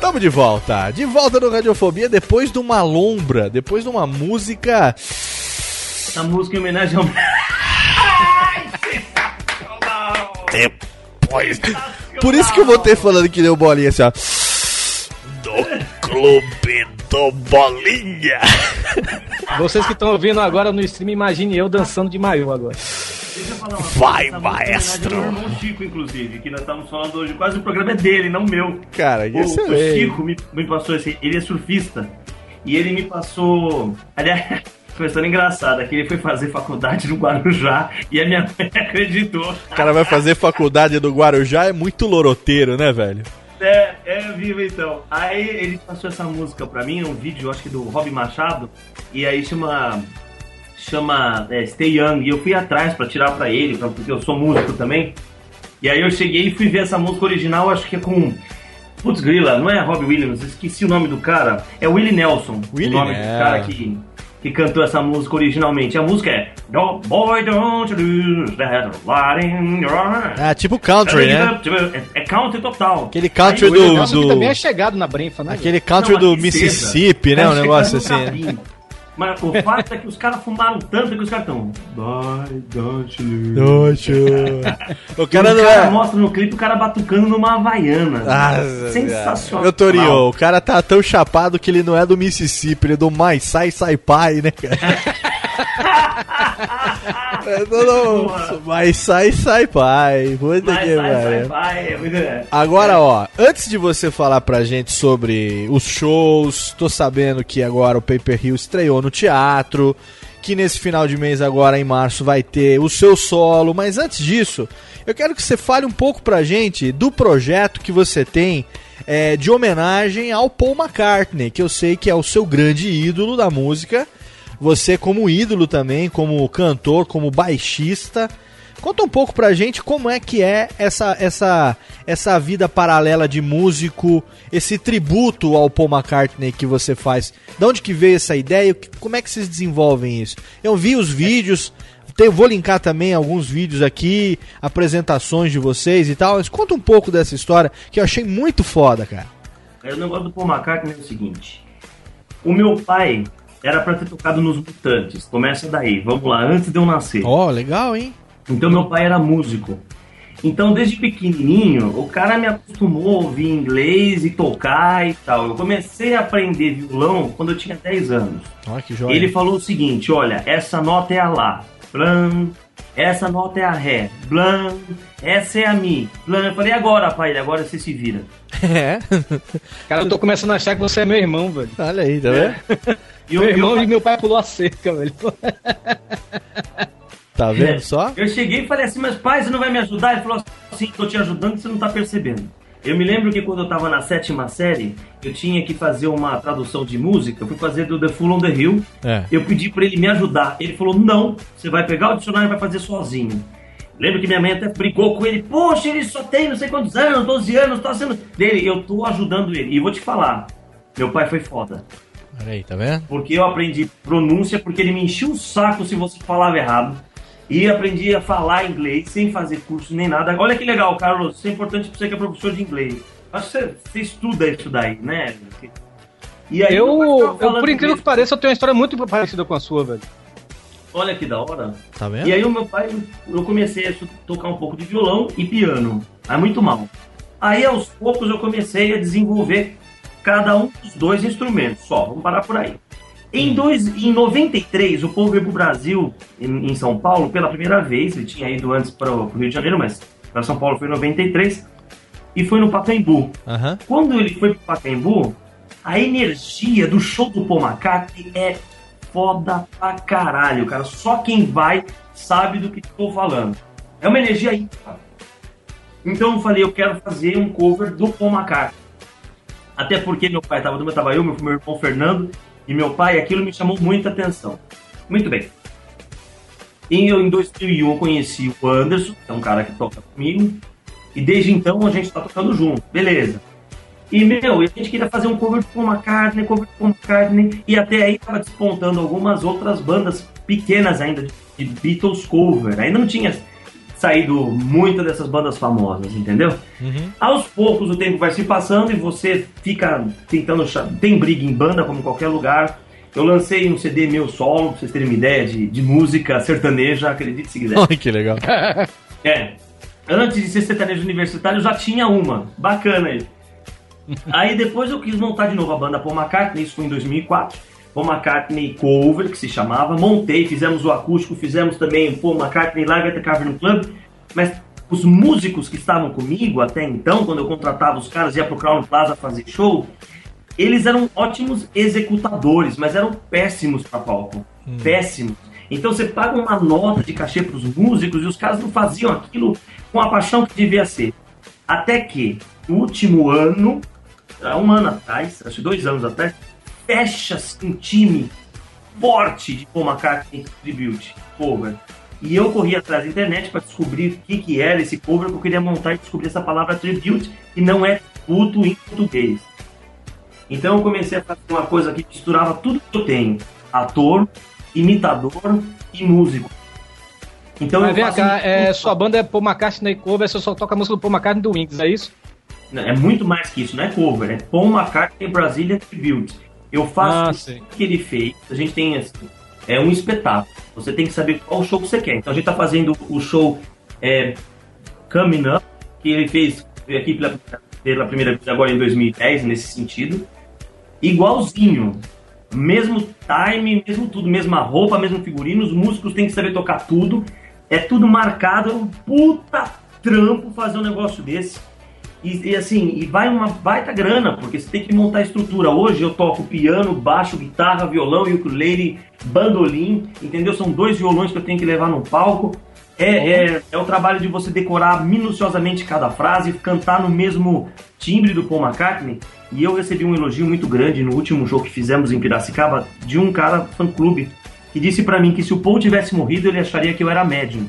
Tamo de volta. De volta no Radiofobia depois de uma lombra, depois de uma música. Essa música em homenagem ao. Depois Por isso que eu vou ter falando que deu bolinha assim, ó. do Clube do Bolinha. Vocês que estão ouvindo agora no stream, imagine eu dançando de maiô agora. Deixa eu falar uma Vai, coisa, é maestro. ao meu irmão Chico, inclusive, que nós estamos falando hoje. Quase o programa é dele, não meu. Cara, O, o excelente. Chico me, me passou esse. Ele é surfista. E ele me passou. Aliás, uma história engraçada, que ele foi fazer faculdade no Guarujá e a minha mãe acreditou. O cara vai fazer faculdade do Guarujá, é muito loroteiro, né, velho? É, é vivo então. Aí ele passou essa música pra mim, um vídeo, acho que do Rob Machado, e aí chama. Chama é, Stay Young, e eu fui atrás pra tirar pra ele, pra- porque eu sou músico também. E aí eu cheguei e fui ver essa música original, acho que é com. Putz, grila, não é Rob Williams, esqueci o nome do cara. É Willie Nelson, Willie o nome do cara que, que cantou essa música originalmente. A música é Don't, Boy, don't lose that light in your eyes. Ah, tipo country, né? É, é country total. Aquele country Aí, do- que do- também é chegado na brenfa, né? Aquele country Não, do. Mississippi, né? Tá Um negócio assim. Mas o fato é que os caras fumaram tanto que os caras estão. Bye, don't you. Doxo. O O cara cara, não é. mostra no clipe o cara batucando numa havaiana. Ah, Sensacional. Meu Torinho, o cara tá tão chapado que ele não é do Mississippi, ele é do Mais Sai Sai Pai, né, cara? É do Mais Sai Sai Pai. Puta Vai, que vai, vai, pariu. vai. é muito- é. Agora, ó, antes de você falar pra gente sobre os shows, tô sabendo que agora o Paper Hill estreou no teatro, que nesse final de mês agora em março vai ter o seu solo, mas antes disso, eu quero que você fale um pouco pra gente do projeto que você tem é, de homenagem ao Paul McCartney, que eu sei que é o seu grande ídolo da música. Você como ídolo também, como cantor, como baixista. Conta um pouco pra gente como é que é essa essa essa vida paralela de músico, esse tributo ao Paul McCartney que você faz. De onde que veio essa ideia? Como é que vocês desenvolvem isso? Eu vi os vídeos, tem- vou linkar também alguns vídeos aqui, apresentações de vocês e tal. Mas conta um pouco dessa história que eu achei muito foda, cara. O negócio do Paul McCartney é o seguinte: o meu pai era pra ter tocado nos Mutantes. Começa daí, vamos lá, antes de eu nascer. Ó, legal, hein? Então meu pai era músico. Então desde pequenininho, o cara me acostumou a ouvir inglês e tocar e tal. Eu comecei a aprender violão quando eu tinha 10 anos. Olha que joia. Ele falou o seguinte: olha, essa nota é a Lá, Blam, essa nota é a Ré, Blam, essa é a Mi, Blam. Eu falei, agora, pai, Ele, agora você se vira. É. Cara, eu tô começando a achar que você é meu irmão, velho. Olha aí, tá vendo? E eu- meu irmão eu- e meu pai pulou a cerca, velho. Tá vendo só? Eu cheguei e falei assim, mas pai, você não vai me ajudar? Ele falou assim, tô te ajudando, você não tá percebendo. Eu me lembro que quando eu tava na sétima série, eu tinha que fazer uma tradução de música, eu fui fazer do The Fool on the Hill. É. Eu pedi pra ele me ajudar. Ele falou, não, você vai pegar o dicionário e vai fazer sozinho. Lembro que minha mãe até brigou com ele. Poxa, ele só tem não sei quantos anos, 12 anos, tá sendo... Dele, eu tô ajudando ele. E vou te falar, meu pai foi foda. Olha aí, tá vendo? Porque eu aprendi pronúncia, porque ele me enchia o saco se você falava errado. E aprendi a falar inglês sem fazer curso nem nada. Olha que legal, Carlos. Isso é importante pra você que é professor de inglês. Acho que você, você estuda isso daí, né? E aí, Eu, eu, falando por incrível inglês. que pareça, eu tenho uma história muito parecida com a sua, velho. Olha que da hora. Tá vendo? E aí o meu pai, eu comecei a tocar um pouco de violão e piano. Aí muito mal. Aí aos poucos eu comecei a desenvolver cada um dos dois instrumentos. Só, vamos parar por aí. Em, dois, em 93, o povo veio pro Brasil, em, em São Paulo, pela primeira vez. Ele tinha ido antes para o Rio de Janeiro, mas para São Paulo foi em 93. E foi no Pacaembu. Aham. Quando ele foi pro Pacaembu, a energia do show do Paul McCartney é foda pra caralho, cara. Só quem vai sabe do que estou falando. É uma energia ímpar. Então eu falei, eu quero fazer um cover do Paul McCartney. Até porque meu pai estava do meu, tava eu, meu, meu irmão Fernando e meu pai, aquilo me chamou muita atenção. Muito bem. E eu, em 2001, eu conheci o Anderson, que é um cara que toca comigo, e desde então a gente tá tocando junto, beleza. E, meu, a gente queria fazer um cover de Paul McCartney, cover de Paul McCartney, e até aí tava despontando algumas outras bandas pequenas ainda, de, Beatles cover. Ainda não tinha saído muita dessas bandas famosas, entendeu? Aos poucos o tempo vai se passando e você fica tentando. Tem briga em banda, como em qualquer lugar. Eu lancei um CD meu solo, pra vocês terem uma ideia de, de música sertaneja, acredite se quiser. Olha que legal. É. Antes de ser sertanejo universitário, eu já tinha uma. Bacana aí. Aí depois eu quis montar de novo a banda Paul McCartney, isso foi em 2004. Paul McCartney Cover, que se chamava. Montei, fizemos o acústico, fizemos também o Paul McCartney Live at the Cavern Club. Mas os músicos que estavam comigo até então, quando eu contratava os caras ia pro Crown Plaza fazer show, eles eram ótimos executadores, mas eram péssimos pra palco. Péssimos. Então você paga uma nota de cachê pros músicos e os caras não faziam aquilo com a paixão que devia ser. Até que, no último ano, um ano atrás, acho que dois anos atrás, fecha-se um time forte de Paul McCartney Tribute cover. E eu corri atrás da internet para descobrir o que, que era esse cover, que eu queria montar e descobrir essa palavra tribute, que não é tributo em português. Então eu comecei a fazer uma coisa que misturava tudo que eu tenho: ator, imitador e músico. Então Mas eu vem cá, é, sua banda é Paul McCartney cover, você só toca a música do Paul McCartney do Wings, é isso? É muito mais que isso, não é cover, é Paul McCartney Brazilian Tribute. Eu faço Ah, o que ele fez, a gente tem assim, é um espetáculo. Você tem que saber qual show que você quer. Então a gente tá fazendo o show é, Coming Up, que ele fez aqui pela, pela primeira vez agora em 2010, nesse sentido. Igualzinho. Mesmo time, mesmo tudo, mesma roupa, mesmo figurino, os músicos têm que saber tocar tudo. É tudo marcado, é um puta trampo fazer um negócio desse. E, e, assim, e vai uma baita grana, porque você tem que montar a estrutura. Hoje eu toco piano, baixo, guitarra, violão, ukulele, bandolim, entendeu? São dois violões que eu tenho que levar no palco. É, é, é o trabalho de você decorar minuciosamente cada frase, cantar no mesmo timbre do Paul McCartney. E eu recebi um elogio muito grande no último show que fizemos em Piracicaba de um cara fã-clube que disse pra mim que se o Paul tivesse morrido ele acharia que eu era médium.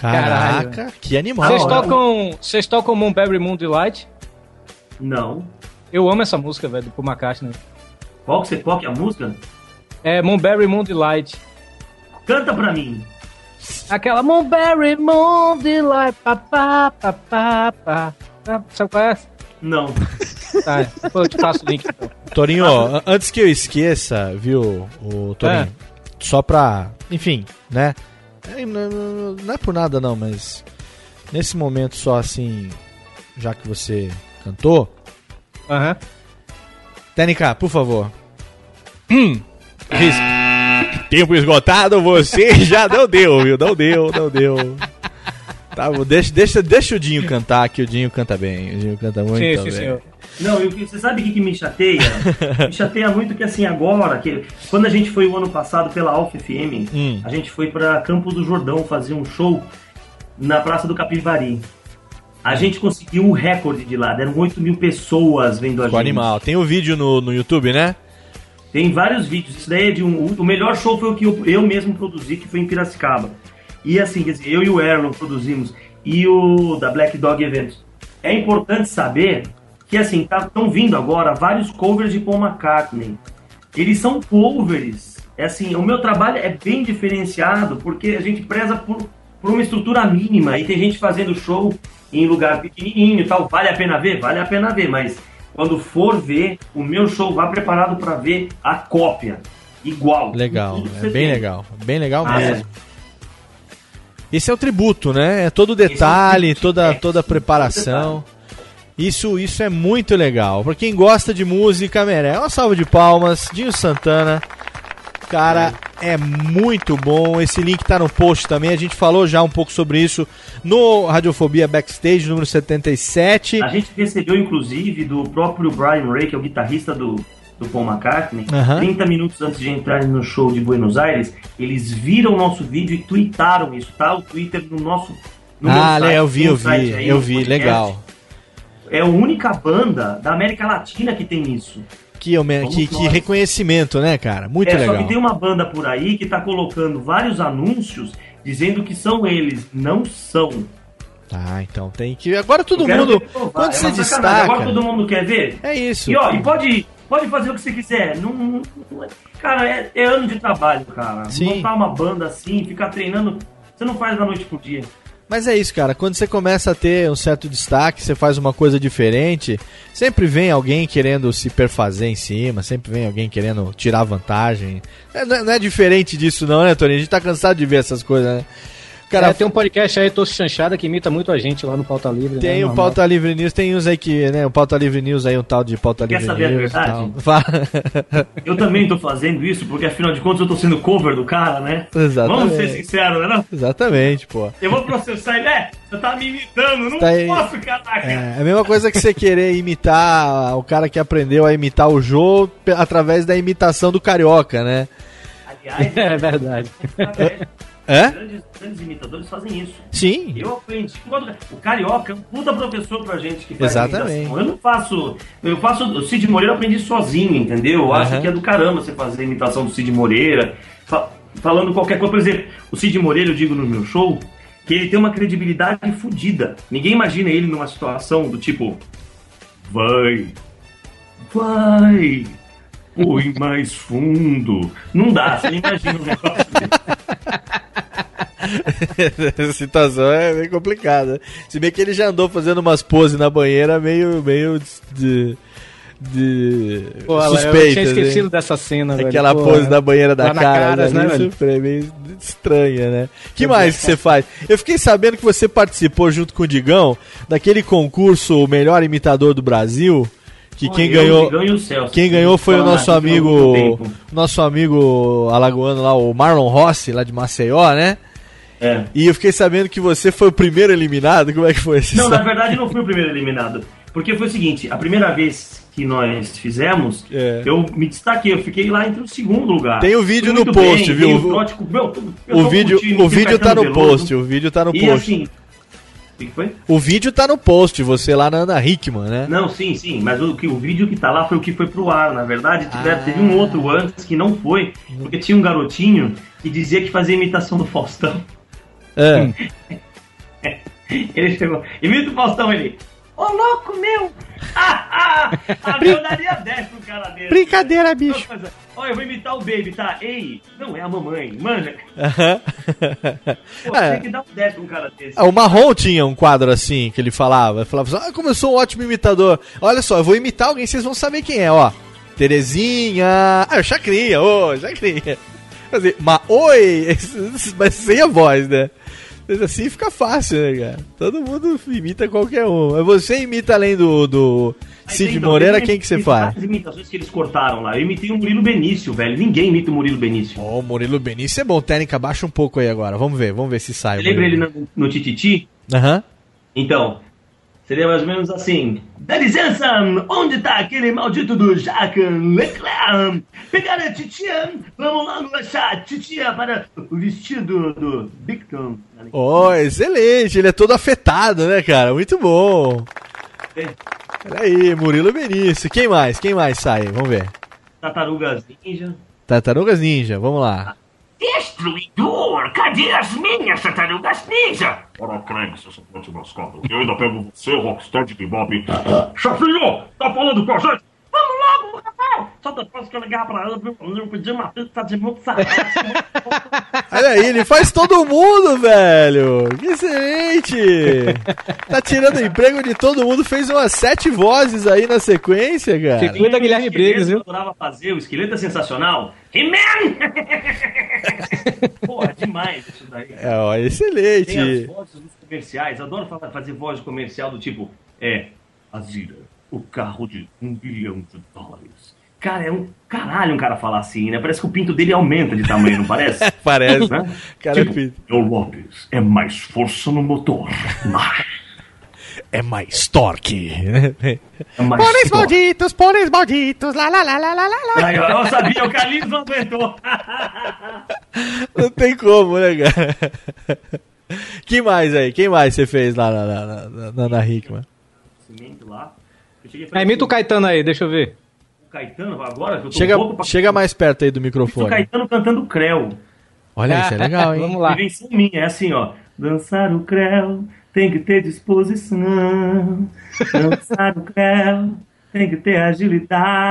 Caraca, que animal. Vocês tocam, vocês tocam Moonberry Moon Delight? Não. Eu amo essa música, velho, do Paul McCartney. Qual que, você, qual que é a música? É Moonberry Moon Delight. Canta pra mim. Aquela Moonberry Moon Delight, papá, papá, papá. Sabe qual é essa? Não. Tá, depois eu te passo o link. Então. Torinho, an- antes que eu esqueça, viu, o Torinho? É. Só pra. Enfim, né? É, Não, é por nada não, mas. Nesse momento só assim. Já que você cantou. Aham. TNK, por favor. Hum. ris- Tempo esgotado, você já não deu, viu? Não deu, não deu. Tá, bom, deixa, deixa, deixa o Dinho cantar, que o Dinho canta bem. O Dinho canta muito Sim, bem. sim, senhor. Não, e que- você sabe o que, que me chateia? me chateia muito que assim, agora, que quando a gente foi o ano passado pela Alfa FM, Hum. a gente foi pra Campos do Jordão fazer um show na Praça do Capivari. A gente conseguiu o recorde de lá, deram 8 mil pessoas vendo a Ficou gente. animal. Tem o vídeo no, no YouTube, né? Tem vários vídeos. Isso daí é de um. O melhor show foi o que eu, eu mesmo produzi, que foi em Piracicaba. E assim, quer dizer, eu e o Erlon produzimos. E o da Black Dog Eventos. É importante saber que assim, estão vindo agora vários covers de Paul McCartney. Eles são covers. É assim, o meu trabalho é bem diferenciado porque a gente preza por, por uma estrutura mínima. E tem gente fazendo show em lugar pequenininho e tal. Vale a pena ver? Vale a pena ver, mas quando for ver, o meu show vá preparado para ver a cópia. Igual. Legal, é bem tem. legal. Bem legal Ah, mesmo. Esse é o tributo, né? É todo detalhe, toda, toda a preparação. Isso, isso é muito legal. Pra quem gosta de música, merece. Uma salva de palmas. Dinho Santana. Cara, é muito bom. Esse link tá no post também. A gente falou já um pouco sobre isso no Radiofobia Backstage, número 77. A gente recebeu, inclusive, do próprio Brian Ray, que é o guitarrista do, do Paul McCartney, Aham. 30 minutos antes de entrar no show de Buenos Aires, eles viram o nosso vídeo e tweetaram isso, tá? O Twitter no nosso. No ah, le- eu vi, eu site vi, aí, eu vi, legal. é a única banda da América Latina que tem isso. Que, home- Somos que, que reconhecimento, né, cara? Muito é, legal. Só que tem uma banda por aí que tá colocando vários anúncios dizendo que são eles. Não são. Ah, então tem que. Agora todo Eu mundo. provar, Quando é você sacanagem. Agora destaca. todo mundo quer ver? É isso. E ó, e pode, pode fazer o que você quiser. Não, não- cara, é, é ano de trabalho, cara. Sim. Montar uma banda assim, ficar treinando, você não faz da noite pro dia. Mas é isso, cara. Quando você começa a ter um certo destaque, você faz uma coisa diferente, sempre vem alguém querendo se perfazer em cima, sempre vem alguém querendo tirar vantagem. É, não, é, não é diferente disso, não, né, Tony? A gente tá cansado de ver essas coisas, né? Cara, É, tem um podcast aí, Tô Chanchada, que imita muito a gente lá no Pauta Livre. Tem né, o normal. Pauta Livre News, tem uns aí que, né, o Pauta Livre News aí, um tal de Pauta Quer Livre saber a News e verdade? tal. Fala. Eu também tô fazendo isso, porque afinal de contas eu tô sendo cover do cara, né? Exatamente. Vamos ser sinceros, né? Não? Exatamente, pô. Eu vou processar ele, é, você tá me imitando, não Tá aí. posso, caraca. É a mesma coisa que você querer imitar o cara que aprendeu a imitar o Jô através da imitação do carioca, né? Aliás, É verdade. É? Grandes, grandes imitadores fazem isso. Sim. Eu aprendi. O Carioca é um puta professor pra gente que faz Exatamente. imitação. Eu não faço. Eu faço. O Cid Moreira eu aprendi sozinho, entendeu? Eu acho Aham. que é do caramba você fazer a imitação do Cid Moreira. fa- falando qualquer coisa. Por exemplo, o Cid Moreira, eu digo no meu show, que ele tem uma credibilidade fodida. Ninguém imagina ele numa situação do tipo. Vai. Vai. Põe mais fundo. Não dá, você imagina o negócio dele. Essa situação é meio complicada. Se bem que ele já andou fazendo umas poses na banheira meio, meio de. de. Pô, eu suspeitas. tinha esquecido hein? dessa cena, velho. Aquela Pô, pose da banheira da na cara, Caras, né, isso foi meio estranha, né? que mais que você faz? Eu fiquei sabendo que você participou junto com o Digão daquele concurso O Melhor Imitador do Brasil. Que Olha, quem eu, ganhou, Celso. quem ganhou foi o nosso amigo, nosso amigo alagoano lá, o Marlon Rossi, lá de Maceió, né? É. E eu fiquei sabendo que você foi o primeiro eliminado. Como é que foi esse Não, na verdade não fui o primeiro eliminado. Porque foi o seguinte, a primeira vez que nós fizemos, É. eu me destaquei, eu fiquei lá entre o segundo lugar. Tem o vídeo no post, bem, viu? o meu, vídeo, curtindo, o vídeo tá no Veloso. post, o vídeo tá no E post. assim, o que que foi? O vídeo tá no post, você lá na Ana Hickman, né? Não, sim, sim, mas o, que, o vídeo que tá lá foi o que foi pro ar, na verdade. tiver- Ah. Teve um outro antes que não foi, porque tinha um garotinho que dizia que fazia imitação do Faustão. É. Ele chegou, imita o Faustão, ele. Ô louco meu! Ah, ah, eu daria 10 pro cara desse. Brincadeira, bicho. Olha, eu vou imitar o Baby, tá? Ei, não é a mamãe, manja. Pô, É. tem que dar um 10 pra um cara desse. Ah, o Marrom tinha um quadro assim que ele falava. Ele falava assim: Ah, como eu sou um ótimo imitador. Olha só, eu vou imitar alguém, vocês vão saber quem é, ó. Terezinha. Ah, o Chacrinha, ô, Chacrinha. Fazer, mas oi! Mas sem a voz, né? Mas Assim fica fácil, né, cara? Todo mundo imita qualquer um. Você imita além do, do Cid então, Moreira, quem que você faz? várias imitações que eles cortaram lá. Eu imitei o Murilo Benício, velho. Ninguém imita o Murilo Benício. Ó, o Murilo Benício é bom. Técnica, baixa um pouco aí agora. Vamos ver, vamos ver se sai. lembra ele no, no Tititi? Aham. Então, seria mais ou menos assim. Dá licença, onde tá aquele maldito do Jacques Leclerc? Pegaram a titia, vamos lá no achar titia para o vestido do Victor. Oh, excelente. Ele é todo afetado, né, cara? Muito bom. Peraí, Murilo Benício. Quem mais? Quem mais sai? Vamos ver. Tartarugas Ninja. Tartarugas Ninja, vamos lá. Destruidor, cadê as minhas tartarugas ninja? Ora, Craig, seu suplente mascado. Eu ainda pego você, Rockstar de Bebop. Chefinho, tá falando com a gente? Vamos logo, rapaz! Só depois que eu ligar pra ela, eu pedi uma pizza de mussarela. Olha aí, ele faz todo mundo, velho. Que excelente. Tá tirando o emprego de todo mundo. Fez umas sete vozes aí na sequência, cara. Segunda Guilherme Briggs, viu? Eu adorava fazer, o esqueleto é sensacional. He-Man! Porra, demais isso daí. É, ó, Tem as excelente. vozes dos comerciais. Adoro fazer voz comercial do tipo: É, Azira, o carro de um bilhão de dólares. Cara, é um caralho um cara falar assim, né? Parece que o pinto dele aumenta de tamanho, não parece? Parece. Né? Cara, tipo, pinto. Meu Lopes, é mais força no motor. É mais torque. É mais Pôneis malditos, pôneis malditos, lá lá lá lá lá lá lá. Aí, ó, eu sabia, o Carlinhos não aguentou. Não tem como, né, cara? Quem mais aí? Quem mais você fez lá na, na, na, na Hickman? Cheguei falei imita o Caetano aí, deixa eu ver. o Caetano, agora que eu tô Chega, louco pra- chega mais perto aí do o microfone. Caetano cantando Creu. Olha, isso é legal, hein? Vamos lá. Invenção minha, é assim, ó. Dançar o Creu tem que ter disposição. Dançar o Creu tem que ter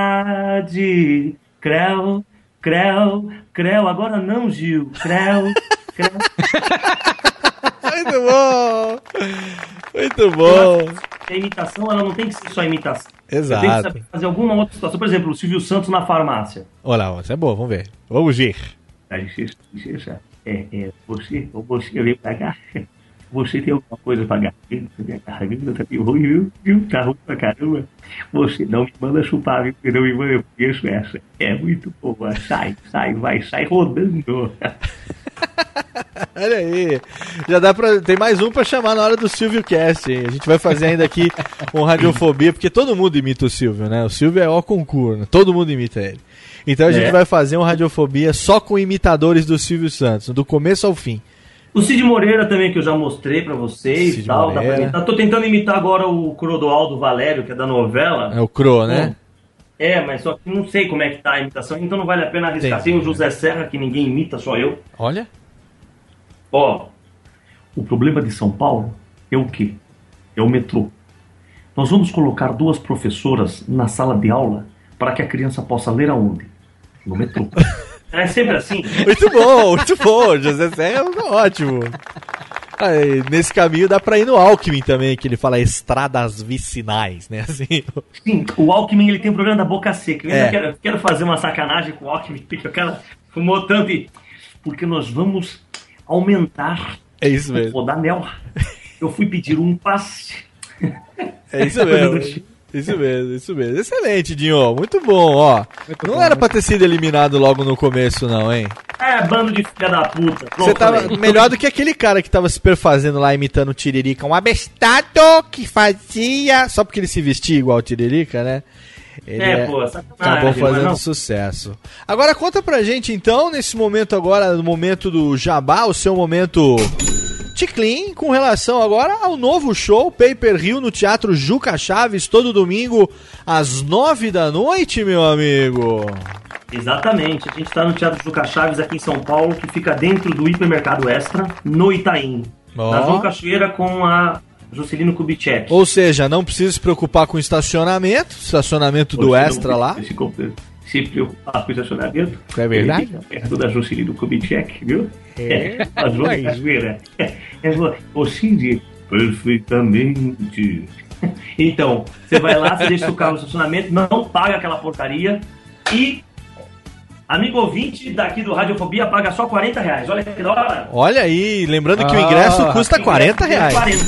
agilidade. Creu, Creu, Creu, agora não, Gil. Creu, Creu. Muito bom! Muito bom! A imitação, ela não tem que ser só imitação. Exato. Eu tenho que saber fazer alguma outra situação. Por exemplo, o Silvio Santos na farmácia. Olha lá, isso é bom, vamos ver. Vamos ver. Licença, licença. É, é, você, você veio pra cá. Você tem alguma coisa pra garganta? Minha garganta tá meio ruim, viu? viu? Tá ruim pra caramba. Você não me manda chupar, viu? Porque não me manda, eu conheço essa. É muito boa. Sai, sai, vai, sai rodando. Olha aí. Já dá pra. Tem mais um pra chamar na hora do Silvio Cast, hein? A gente vai fazer ainda aqui um Radiofobia, porque todo mundo imita o Silvio, né? O Silvio é ó concurso, né? todo mundo imita ele. Então a gente É. vai fazer um Radiofobia só com imitadores do Silvio Santos, do começo ao fim. O Cid Moreira também, que eu já mostrei pra vocês Cid tal. Dá pra imitar. Tô tentando imitar agora o Crodoaldo Valério, que é da novela. É o Cro, né? É, mas só que não sei como é que tá a imitação, então não vale a pena arriscar. Tem o José Serra, que ninguém imita, só eu. Olha. Ó, o problema de São Paulo é o quê? É o metrô. Nós vamos colocar duas professoras na sala de aula para que a criança possa ler aonde? No metrô. É sempre assim. Muito bom, muito bom. José Serra é ótimo. Aí, nesse caminho dá pra ir no Alckmin também, que ele fala estradas vicinais, né? Assim, Sim, o Alckmin ele tem um programa da boca seca. Eu É. ainda quero, eu quero fazer uma sacanagem com o Alckmin, porque o cara fumou tanto e... Porque nós vamos aumentar É isso o mesmo. Rodanel. Eu fui pedir um passe. É isso mesmo. Isso mesmo, isso mesmo. Excelente, Dinho. Muito bom, ó. não era pra ter sido eliminado logo no começo, não, hein? É, bando de filha da puta. Você tava melhor do que aquele cara que tava se perfazendo lá imitando o Tiririca. Um abestado que fazia. Só porque ele se vestia igual o Tiririca, né? Ele É, pô, sacanagem, acabou fazendo sucesso. Agora conta pra gente então, nesse momento agora, no momento do Jabá, o seu momento Ticlin, com relação agora ao novo show Pay Per Rio no Teatro Juca Chaves, todo domingo às nove da noite, meu amigo. Exatamente. A gente está no Teatro Juca Chaves aqui em São Paulo, que fica dentro do hipermercado Extra, no Itaim. Ó. Na João Cachoeira com a Juscelino Kubitschek. Ou seja, não precisa se preocupar com estacionamento, estacionamento do Você não Extra lá. Se, preocupar com o estacionamento. É verdade? Perto da Juscelino Kubitschek, viu? É. a João Aí. Cachoeira. É, vo- Ô Cid, perfeitamente. Então, você vai lá, você deixa o carro no estacionamento, não paga aquela porcaria e amigo ouvinte daqui do Radiofobia paga só 40 reais. Olha que da hora. Olha aí, lembrando que o Ah, ingresso custa ingresso 40 reais. 40.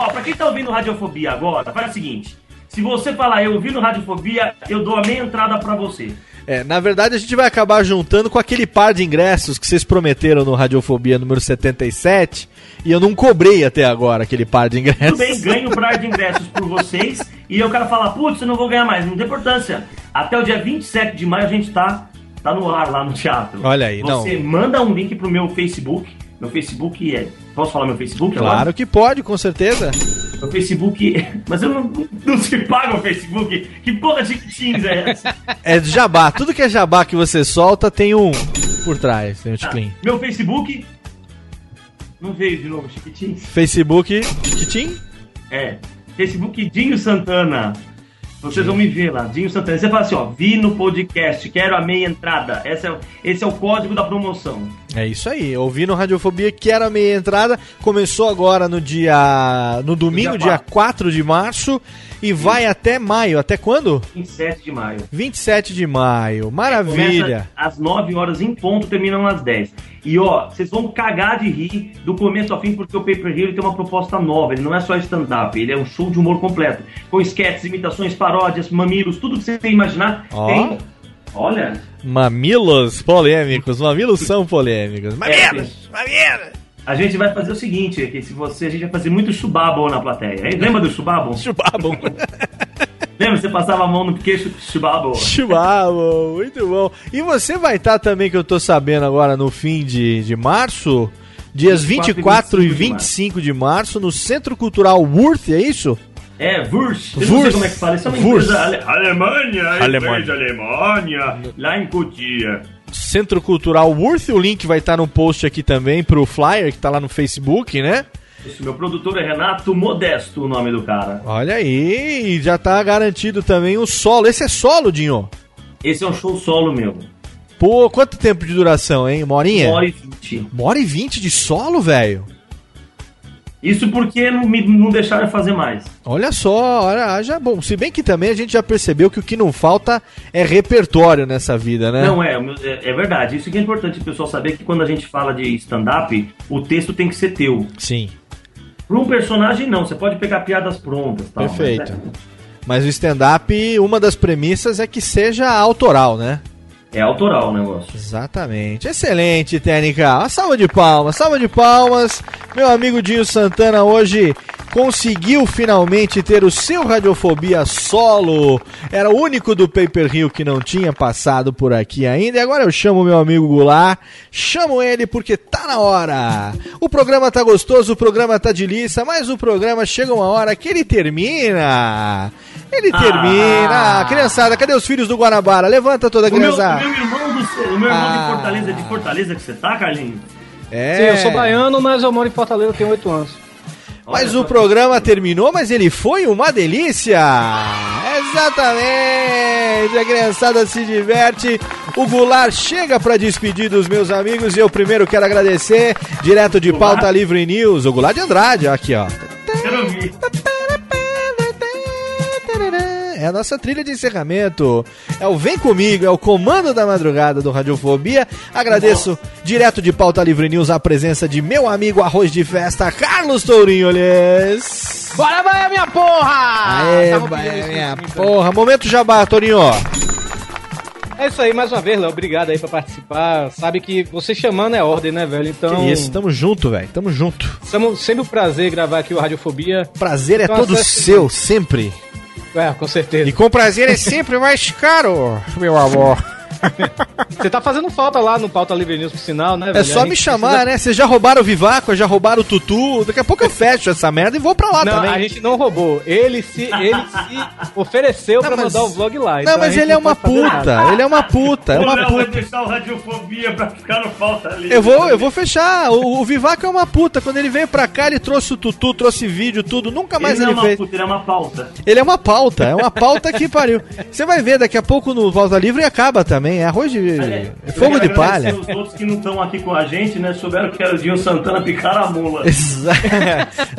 Ó, pra quem tá ouvindo Radiofobia agora, faz o seguinte. Se você falar eu ouvi no Radiofobia, eu dou a meia entrada pra você. É, na verdade, a gente vai acabar juntando com aquele par de ingressos que vocês prometeram no Radiofobia número 77 e eu não cobrei até agora aquele par de ingressos. Tudo bem, ganho um par de ingressos por vocês e eu quero falar, putz, eu não vou ganhar mais. Não tem importância. Até o dia 27 de maio a gente tá, tá no ar lá no teatro. Olha aí, não. Você manda um link pro meu Facebook. Meu Facebook é. Posso falar meu Facebook agora? Claro que pode, com certeza. Meu Facebook. Mas eu não, não se paga o Facebook. Que porra de Teams é essa? É jabá, tudo que é jabá que você solta tem um por trás, tem um ticlin. Meu Facebook. Não veio de novo, Chiquitins? Facebook, Chiquitim? É. Facebook Dinho Santana. Vocês vão me ver lá, Dinho Santana. Você fala assim, ó, vi no podcast, quero a meia entrada. Esse é, o- esse é o código da promoção. É isso aí, ouvindo Radiofobia, que era a meia entrada, começou agora no dia. no domingo, dia Dia 4 de março, e vai até maio. Até quando? 27 de maio. 27 de maio. Maravilha. Começa às 9 horas em ponto, terminam às 10. E ó, vocês vão cagar de rir do começo ao fim, porque o Paper Hero ele tem uma proposta nova. Ele não é só stand-up, ele é um show de humor completo. Com sketches, imitações, paródias, mamilos, tudo que você imaginar. Ó. Tem. Olha. Mamilos polêmicos, mamilos são polêmicos. Mamilos! É, A gente vai fazer o seguinte, que se você, a gente vai fazer muito chubabo na plateia. Lembra do chubabo? Chubabo. Lembra? Você passava a mão no queixo, chubabo. Chubabo, muito bom. E você vai estar também, que eu tô sabendo agora, no fim de, de março, Dias 24 24 e e 25 de março no Centro Cultural Worth, é isso? É, Wurst. Eu não Wurst. sei como é que fala. Isso é uma Wurst. empresa ale- Alemanha, Alemanha. empresa Alemanha, lá em Cotia. Centro Cultural Worth, o link vai estar no post aqui também pro flyer que tá lá no Facebook, né? Esse meu produtor é Renato Modesto, o nome do cara. Olha aí, já tá garantido também o solo. Esse é solo, Dinho? Esse é um show solo meu. Pô, quanto tempo de duração, hein? Uma horinha? Uma hora e vinte. Uma hora e vinte de solo, velho? Isso porque não, me, não deixaram fazer mais. Olha só, olha, já bom. Se bem que também a gente já percebeu que o que não falta é repertório nessa vida, né? Não, é, é, é verdade. Isso que é importante o pessoal saber que quando a gente fala de stand-up, o texto tem que ser teu. Sim. Para um personagem, não. Você pode pegar piadas prontas. Tal, Perfeito. mas Mas o stand-up, uma das premissas é que seja autoral, né? É, autoral o negócio. Exatamente. Excelente, Técnica. Uma salva de palmas, salva de palmas. Meu amigo Dinho Santana hoje conseguiu finalmente ter o seu Radiofobia solo. Era o único do Paper Rio que não tinha passado por aqui ainda. E agora eu chamo meu amigo Goulart. Chamo ele porque tá na hora. O programa tá gostoso, o programa tá de liça, mas o programa chega uma hora que ele termina. Ele Ah. termina. Ah, criançada, cadê os filhos do Guanabara? Levanta toda a O meu, o criançada. meu irmão, do, o meu irmão Ah. de Fortaleza, de Fortaleza que você tá, Carlinhos? É. Sim, eu sou baiano, mas eu moro em Fortaleza, tenho 8 anos. Mas o programa terminou, mas ele foi uma delícia! Exatamente! A criançada se diverte. O Goulart chega para despedir dos meus amigos e eu primeiro quero agradecer, direto de Pauta Livre News, o Goulart de Andrade, aqui ó. Quero ouvir. É a nossa trilha de encerramento. É o Vem Comigo, é o comando da madrugada do Radiofobia. Agradeço direto de Pauta Livre News a presença de meu amigo Arroz de Festa, Carlos Tourinho Lhes. Bora, Bahia, minha porra! Aê, vai, minha muito. porra. Momento Jabá, Tourinho. É isso aí, mais uma vez, Léo. Obrigado aí pra participar. Sabe que você chamando é ordem, né, velho? Então. Que isso, tamo junto, velho. Tamo junto. Samo- sempre um prazer gravar aqui o Radiofobia. Prazer é Então, todo acesse- seu, sempre. É, com certeza. E com prazer é sempre mais caro, meu amor. Você tá fazendo falta lá no Pauta Livre News, por sinal, né, É velho? só A me chamar, precisa- né? Vocês já roubaram o Vivaco, já roubaram o Tutu. Daqui a pouco eu fecho essa merda e vou pra lá Não, também. a gente não roubou. Ele se, ele se ofereceu pra mas- mandar o vlog lá. Não, então mas ele é uma pode fazer nada. puta. Ele é uma puta. É o uma Léo vai puta. deixar o Radiofobia pra ficar no falta ali. Eu vou, eu vou fechar. O, o Vivaco é uma puta. Quando ele veio pra cá, ele trouxe o Tutu, trouxe vídeo, tudo. Nunca mais ele ele, não é uma fez. puta, ele é uma pauta. Ele é uma pauta, é uma pauta que pariu. Você vai ver, daqui a pouco no Volta Livre acaba também. É arroz de. Aliás, é fogo de palha. Os outros que não estão aqui com a gente, né? Souberam que era o Dinho Santana picar a mula.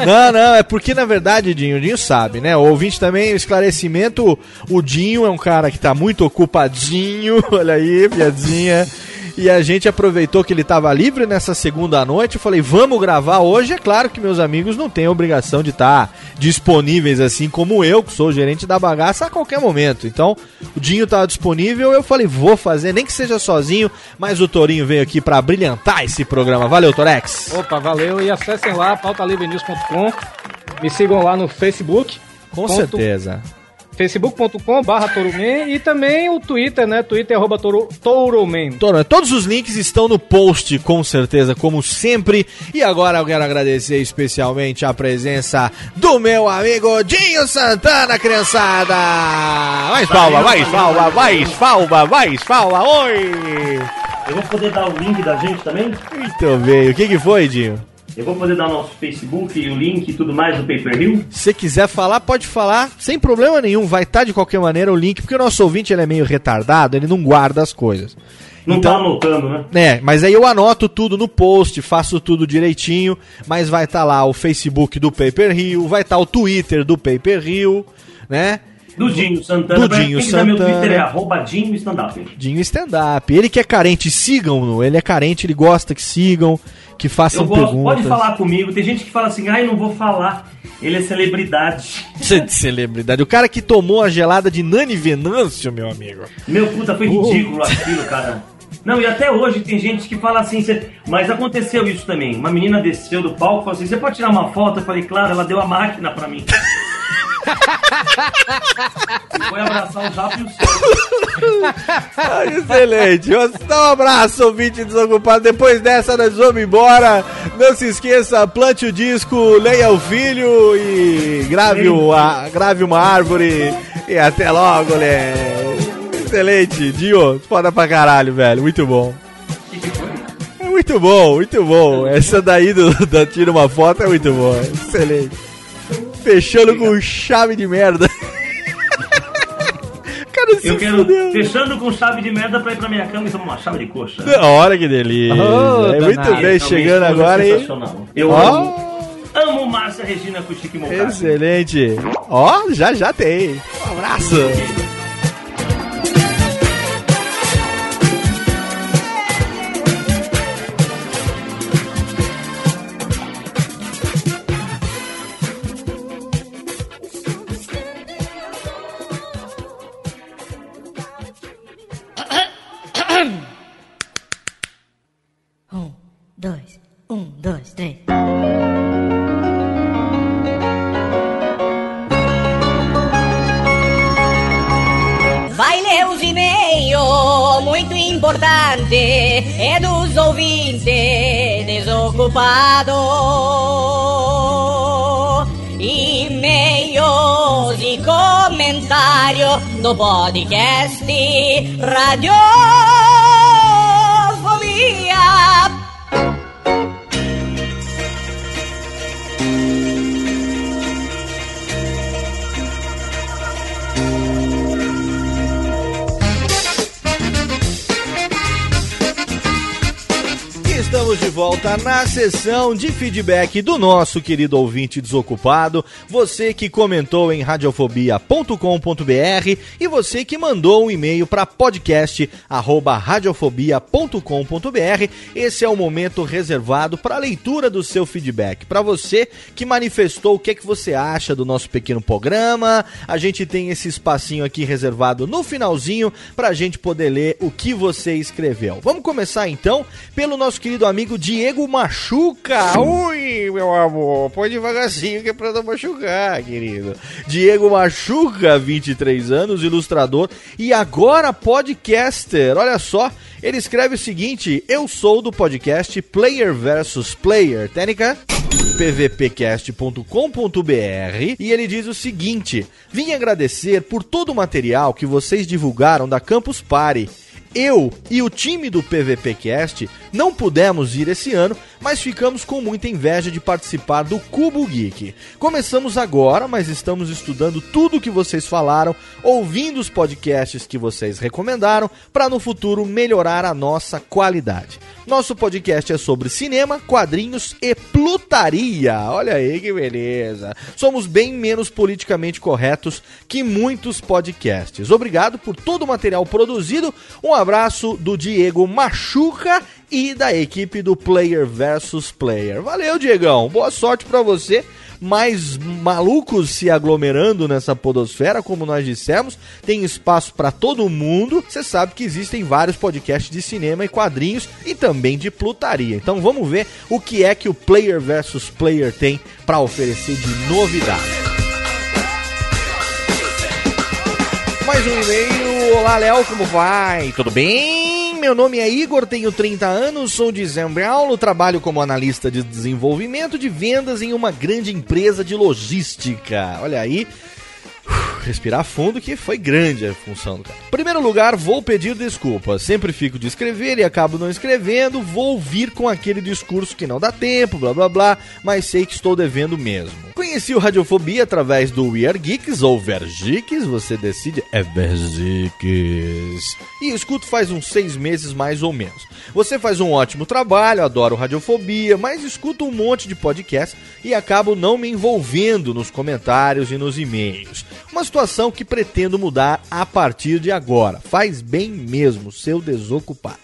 Não, não, é porque na verdade, Dinho, o Dinho sabe, né? O ouvinte também, o esclarecimento, o Dinho é um cara que tá muito ocupadinho, olha aí, piadinha. E a gente aproveitou que ele tava livre nessa segunda noite. Eu falei, vamos gravar hoje. É claro que meus amigos não têm a obrigação de estar disponíveis assim como eu, que sou gerente da bagaça, a qualquer momento. Então, o Dinho tava disponível. Eu falei, vou fazer, nem que seja sozinho. Mas o Torinho veio aqui pra brilhantar esse programa. Valeu, Torex. Opa, valeu. E acessem lá, pautalivrenews.com. Me sigam lá no Facebook. Com certeza. facebook.com barra Touroman e também o Twitter, né? Twitter arroba Touro- Touroman. Todos os links estão no post, com certeza, como sempre. E agora eu quero agradecer especialmente a presença do meu amigo Dinho Santana, criançada! Mais palma, mais palma, mais palma, mais palma, oi! Eu vou poder dar o link da gente também? Muito bem, o que, que foi, Dinho? Eu vou poder dar o nosso Facebook e o link e tudo mais do Pay Per View? Se quiser falar, pode falar, sem problema nenhum. Vai estar de qualquer maneira o link, porque o nosso ouvinte ele é meio retardado, ele não guarda as coisas. Não tá anotando, né? É, mas aí eu anoto tudo no post, faço tudo direitinho, mas vai estar lá o Facebook do Paper Rio, vai estar o Twitter do Paper Rio, né? Do Dinho Santana. Do Dinho quiser, Meu Santana. Twitter é arroba Dinho Stand-Up. Dinho Stand Up. Ele que é carente, sigam-no. Ele é carente, ele gosta que sigam, que façam gosto, perguntas. pode falar comigo. Tem gente que fala assim, ai, não vou falar. Ele é celebridade. Você de celebridade. O cara que tomou a gelada de Nani Venâncio, meu amigo. Meu puta, foi ridículo aquilo, cara. Não, e até hoje tem gente que fala assim, cê- mas aconteceu isso também. Uma menina desceu do palco e falou assim: você pode tirar uma foto? Eu falei, claro, ela deu a máquina pra mim. Foi abraçar o Zap e o. Ah, Excelente. Então, um abraço, ouvinte desocupado. Depois dessa, nós vamos embora. Não se esqueça, plante o disco, leia o filho e grave, grave uma árvore. E até logo, né? Excelente. Dio, foda pra caralho, velho. Muito bom. É muito bom, muito bom. Essa daí do, da Tira uma Foto é muito bom. Excelente. Fechando com chave de merda. Cara, Eu quero, fudeu. fechando com chave de merda pra ir pra minha cama e tomar uma chave de coxa. Olha que delícia. Oh, é muito bem, chegando agora, hein? Eu Ó. amo, amo Márcia Regina com Chique. Excelente. Ó, já já tem. Um abraço. Comentário do podcast Radiofobia. Volta na sessão de feedback do nosso querido ouvinte desocupado. Você que comentou em radiofobia.com.br e você que mandou um e-mail para podcast@radiofobia.com.br. Esse é o momento reservado para a leitura do seu feedback. Para você que manifestou o que é que você acha do nosso pequeno programa, a gente tem esse espacinho aqui reservado no finalzinho para a gente poder ler o que você escreveu. Vamos começar então pelo nosso querido amigo Diego Machuca. Ui, meu amor, põe devagarzinho que é pra não machucar, querido. Diego Machuca, 23 anos, ilustrador e agora podcaster. Olha só, ele escreve o seguinte: Eu sou do podcast Player versus Player. Técnica? pvpcast.com.br e ele diz o seguinte: Vim agradecer por todo o material que vocês divulgaram da Campus Party. Eu e o time do PVPcast não pudemos ir esse ano, mas ficamos com muita inveja de participar do Cubo Geek. Começamos agora, mas estamos estudando tudo o que vocês falaram, ouvindo os podcasts que vocês recomendaram, para no futuro melhorar a nossa qualidade. Nosso podcast é sobre cinema, quadrinhos e plutaria. Olha aí que beleza. Somos bem menos politicamente corretos que muitos podcasts. Obrigado por todo o material produzido. Um abraço do Diego Machuca e da equipe do Player versus Player. Valeu, Diegão. Boa sorte pra você. Mais malucos se aglomerando nessa podosfera, como nós dissemos, tem espaço pra todo mundo. Você sabe que existem vários podcasts de cinema e quadrinhos e também de plutaria. Então vamos ver o que é que o Player versus Player tem pra oferecer de novidade. Mais um e-mail. Olá, Léo, como vai? Tudo bem? Meu nome é Igor, tenho 30 anos, sou de Paulo, trabalho como analista de desenvolvimento de vendas em uma grande empresa de logística. Olha aí. Respirar fundo que foi grande a função do cara. Primeiro lugar, vou pedir desculpas. Sempre fico de escrever e acabo não escrevendo. Vou vir com aquele discurso que não dá tempo, blá blá blá, mas sei que estou devendo mesmo. Conheci o Radiofobia através do We Are Geeks ou Vergeeks, você decide. É Vergeeks. E escuto faz uns seis meses mais ou menos. Você faz um ótimo trabalho, adoro Radiofobia, mas escuto um monte de podcast e acabo não me envolvendo nos comentários e nos e-mails. Uma situação que pretendo mudar a partir de agora. Faz bem mesmo, seu desocupado.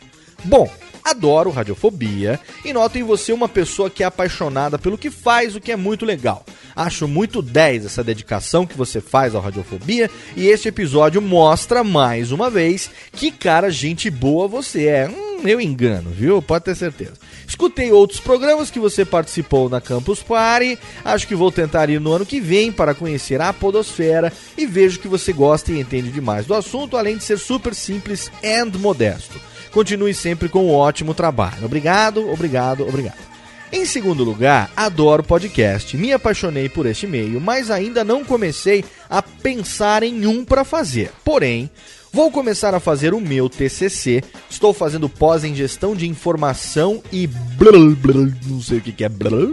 Bom, adoro Radiofobia e noto em você uma pessoa que é apaixonada pelo que faz, o que é muito legal. Acho muito 10 essa dedicação que você faz ao Radiofobia e este episódio mostra mais uma vez que cara gente boa você é. Hum, meu engano, viu? Pode ter certeza. Escutei outros programas que você participou na Campus Party. Acho que vou tentar ir no ano que vem para conhecer a Podosfera e vejo que você gosta e entende demais do assunto, além de ser super simples and modesto. Continue sempre com um ótimo trabalho. Obrigado, obrigado, obrigado. Em segundo lugar, adoro podcast. Me apaixonei por este meio, mas ainda não comecei a pensar em um para fazer. Porém, vou começar a fazer o meu TCC. Estou fazendo pós em gestão de informação e blá, blá, não sei o que, que é blá.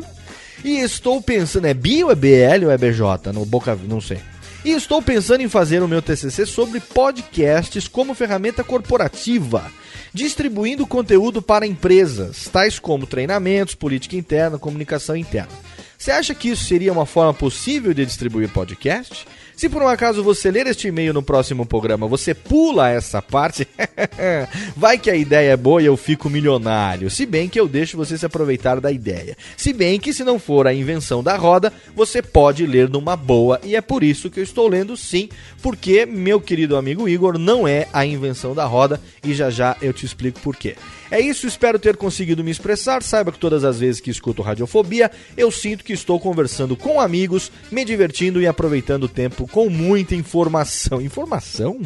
E estou pensando, é bi ou é BL ou é BJ? No Boca, não sei. E estou pensando em fazer o meu TCC sobre podcasts como ferramenta corporativa, distribuindo conteúdo para empresas, tais como treinamentos, política interna, comunicação interna. Você acha que isso seria uma forma possível de distribuir podcast? Se por um acaso você ler este e-mail no próximo programa, você pula essa parte, vai que a ideia é boa e eu fico milionário. Se bem que eu deixo você se aproveitar da ideia. Se bem que se não for a invenção da roda, você pode ler numa boa e é por isso que eu estou lendo sim, porque meu querido amigo Igor não é a invenção da roda e já já eu te explico por quê. É isso, espero ter conseguido me expressar. Saiba que todas as vezes que escuto Radiofobia, eu sinto que estou conversando com amigos, me divertindo e aproveitando o tempo com muita informação. Informação?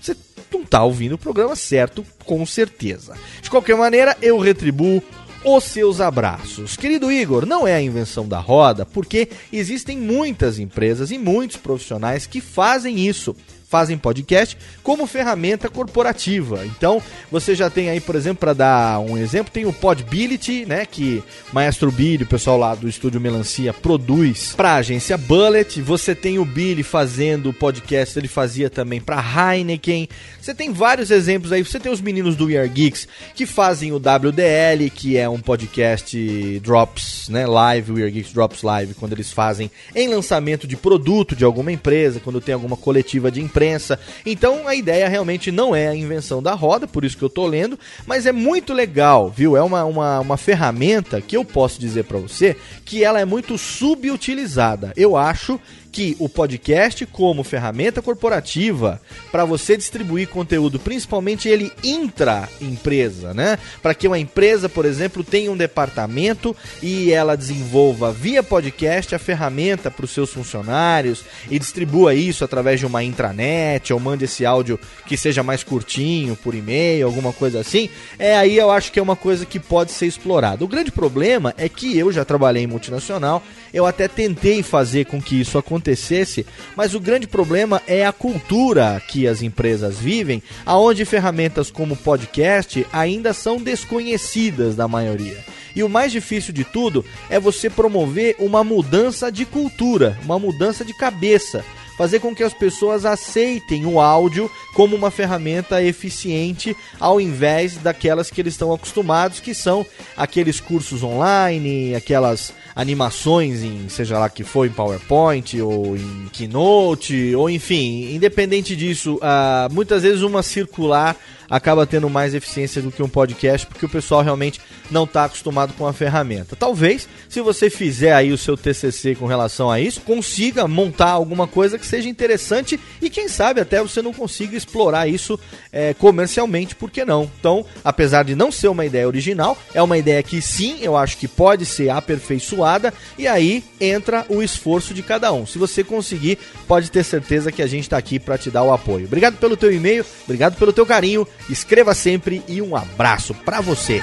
Você não está ouvindo o programa certo, com certeza. De qualquer maneira, eu retribuo os seus abraços. Querido Igor, não é a invenção da roda, porque existem muitas empresas e muitos profissionais que fazem isso fazem podcast como ferramenta corporativa. Então, você já tem aí, por exemplo, para dar um exemplo, tem o Podbility, né, que Maestro Billy, o pessoal lá do estúdio Melancia produz para a agência Bullet. Você tem o Billy fazendo podcast, ele fazia também para Heineken. Você tem vários exemplos aí. Você tem os meninos do We Are Geeks que fazem o WDL, que é um podcast Drops, né, live, We Geeks Drops Live, quando eles fazem em lançamento de produto de alguma empresa, quando tem alguma coletiva de imprensa. Então a ideia realmente não é a invenção da roda, por isso que eu tô lendo, mas é muito legal, viu? É uma, uma, uma ferramenta que eu posso dizer para você que ela é muito subutilizada. Eu acho que o podcast como ferramenta corporativa para você distribuir conteúdo, principalmente ele intra empresa, né? Para que uma empresa, por exemplo, tenha um departamento e ela desenvolva via podcast a ferramenta para os seus funcionários e distribua isso através de uma intranet ou mande esse áudio que seja mais curtinho por e-mail, alguma coisa assim. É aí eu acho que é uma coisa que pode ser explorada. O grande problema é que eu já trabalhei em multinacional, eu até tentei fazer com que isso acontecesse, mas o grande problema é a cultura que as empresas vivem, aonde ferramentas como podcast ainda são desconhecidas da maioria. E o mais difícil de tudo é você promover uma mudança de cultura, uma mudança de cabeça fazer com que as pessoas aceitem o áudio como uma ferramenta eficiente ao invés daquelas que eles estão acostumados, que são aqueles cursos online, aquelas animações em seja lá que for em PowerPoint ou em Keynote, ou enfim, independente disso, uh, muitas vezes uma circular acaba tendo mais eficiência do que um podcast, porque o pessoal realmente não está acostumado com a ferramenta. Talvez, se você fizer aí o seu TCC com relação a isso, consiga montar alguma coisa que seja interessante e quem sabe até você não consiga explorar isso é, comercialmente, por que não? Então, apesar de não ser uma ideia original, é uma ideia que sim, eu acho que pode ser aperfeiçoada e aí entra o esforço de cada um. Se você conseguir, pode ter certeza que a gente está aqui para te dar o apoio. Obrigado pelo teu e-mail, obrigado pelo teu carinho Escreva sempre e um abraço para você.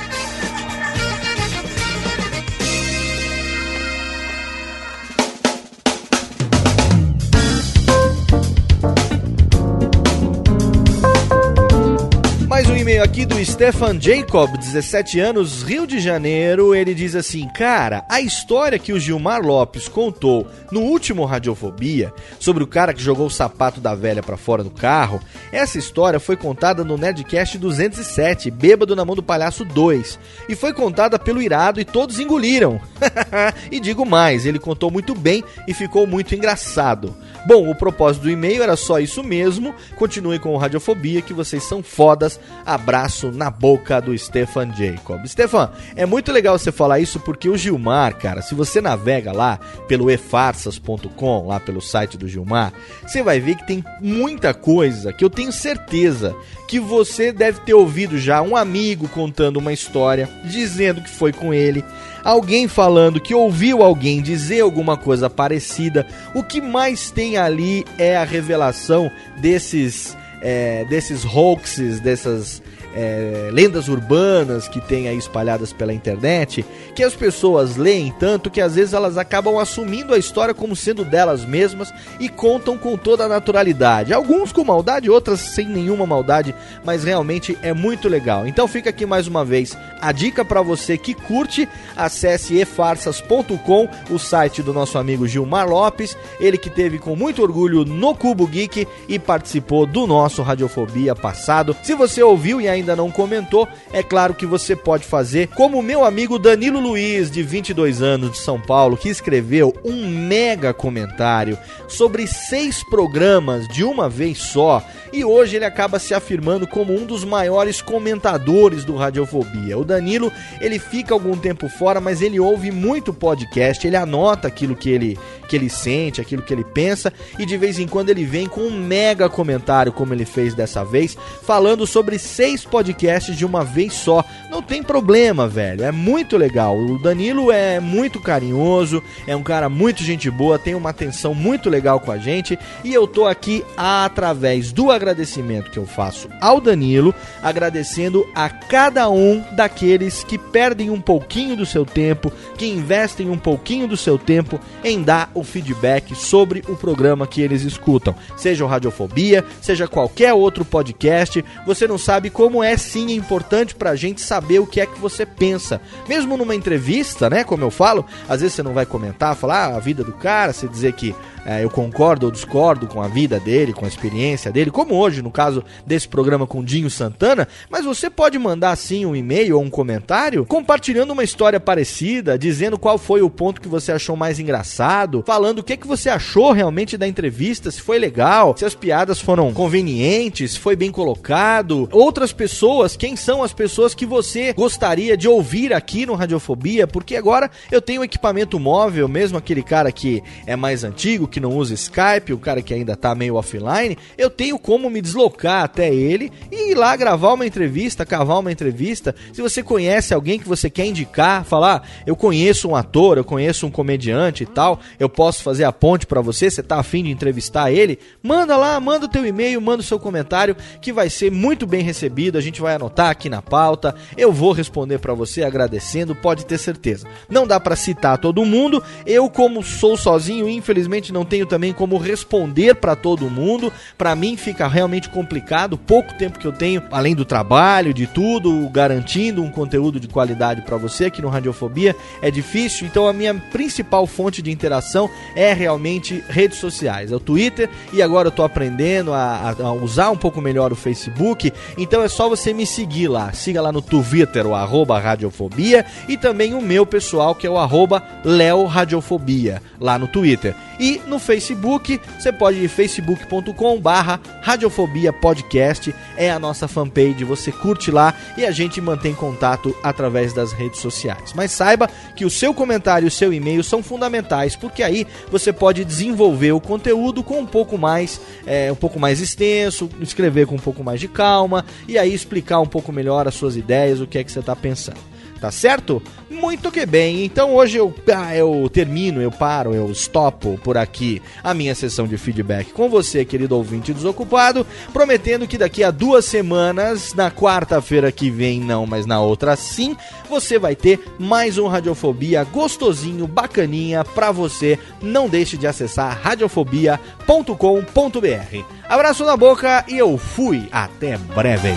E-mail aqui do Stefan Jacob, 17 anos, Rio de Janeiro. Ele diz assim: Cara, a história que o Gilmar Lopes contou no último Radiofobia sobre o cara que jogou o sapato da velha pra fora do carro, essa história foi contada no Nerdcast 207, Bêbado na Mão do Palhaço 2, e foi contada pelo Irado e todos engoliram. e digo mais, ele contou muito bem e ficou muito engraçado. Bom, o propósito do e-mail era só isso mesmo. Continue com o Radiofobia, que vocês são fodas. Abraço na boca do Stefan Jacob. Stefan, é muito legal você falar isso porque o Gilmar, cara, se você navega lá pelo efarsas.com, lá pelo site do Gilmar, você vai ver que tem muita coisa que eu tenho certeza que você deve ter ouvido já um amigo contando uma história, dizendo que foi com ele, alguém falando que ouviu alguém dizer alguma coisa parecida. O que mais tem ali é a revelação desses é, desses hoaxes, dessas é, lendas urbanas que tem aí espalhadas pela internet, que as pessoas leem tanto que às vezes elas acabam assumindo a história como sendo delas mesmas e contam com toda a naturalidade. Alguns com maldade, outras sem nenhuma maldade, mas realmente é muito legal. Então fica aqui mais uma vez a dica para você que curte, acesse efarsas.com, o site do nosso amigo Gilmar Lopes, ele que teve com muito orgulho no Cubo Geek e participou do nosso Radiofobia passado. Se você ouviu e ainda não comentou, é claro que você pode fazer como o meu amigo Danilo Luiz, de 22 anos, de São Paulo, que escreveu um mega comentário sobre seis programas de uma vez só e hoje ele acaba se afirmando como um dos maiores comentadores do Radiofobia. O Danilo, ele fica algum tempo fora, mas ele ouve muito podcast, ele anota aquilo que ele, que ele sente, aquilo que ele pensa, e de vez em quando ele vem com um mega comentário, como ele fez dessa vez, falando sobre seis podcasts de uma vez só. Não tem problema, velho, é muito legal. O Danilo é muito carinhoso, é um cara muito gente boa, tem uma atenção muito legal com a gente, e eu tô aqui através do agradecimento que eu faço ao Danilo, agradecendo a cada um daqueles que perdem um pouquinho do seu tempo, que investem um pouquinho do seu tempo em dar o feedback sobre o programa que eles escutam. Seja o Radiofobia, seja qualquer outro podcast, você não sabe como é sim importante pra gente saber o que é que você pensa. Mesmo numa entrevista, né, como eu falo, às vezes você não vai comentar, falar ah, a vida do cara, você dizer que é, eu concordo ou discordo com a vida dele, com a experiência dele, como hoje, no caso desse programa com Dinho Santana, mas você pode mandar sim um e-mail ou um comentário compartilhando uma história parecida, dizendo qual foi o ponto que você achou mais engraçado, falando o que, que você achou realmente da entrevista, se foi legal, se as piadas foram convenientes, se foi bem colocado. Outras pessoas, quem são as pessoas que você gostaria de ouvir aqui no Radiofobia, porque agora eu tenho equipamento móvel, mesmo aquele cara que é mais antigo, que não usa Skype, o cara que ainda tá meio offline, eu tenho como me deslocar até ele e ir lá gravar uma entrevista, cavar uma entrevista. Se você conhece alguém que você quer indicar, falar, eu conheço um ator, eu conheço um comediante e tal, eu posso fazer a ponte para você, você tá afim de entrevistar ele, manda lá, manda o teu e-mail, manda o seu comentário, que vai ser muito bem recebido, a gente vai anotar aqui na pauta, eu vou responder para você agradecendo, pode ter certeza. Não dá para citar todo mundo, eu como sou sozinho, infelizmente não tenho também como responder para todo mundo. Para mim fica realmente complicado, pouco tempo que eu tenho, além do trabalho, de tudo, garantindo um conteúdo de qualidade para você aqui no Radiofobia, é difícil. Então a minha principal fonte de interação é realmente redes sociais, é o Twitter e agora eu tô aprendendo a, a usar um pouco melhor o Facebook. Então é só você me seguir lá, siga lá no Twitter o arroba Radiofobia e também o meu pessoal que é o arroba Leo Radiofobia lá no Twitter. E no Facebook, você pode ir facebook.com barra Radiofobia Podcast, é a nossa fanpage, você curte lá e a gente mantém contato através das redes sociais. Mas saiba que o seu comentário e o seu e-mail são fundamentais, porque aí você pode desenvolver o conteúdo com um pouco mais, é, um pouco mais extenso, escrever com um pouco mais de calma e aí explicar um pouco melhor as suas ideias, o que é que você está pensando tá certo? Muito que bem, então hoje eu, ah, eu termino, eu paro, eu stopo por aqui a minha sessão de feedback com você, querido ouvinte desocupado, prometendo que daqui a duas semanas, na quarta-feira que vem, não, mas na outra sim, você vai ter mais um Radiofobia gostosinho, bacaninha pra você. Não deixe de acessar radiofobia.com.br. Abraço na boca e eu fui. Até breve.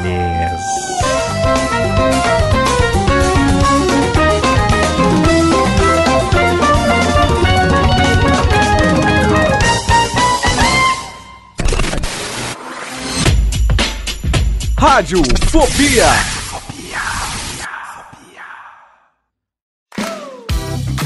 Rádio Fobia.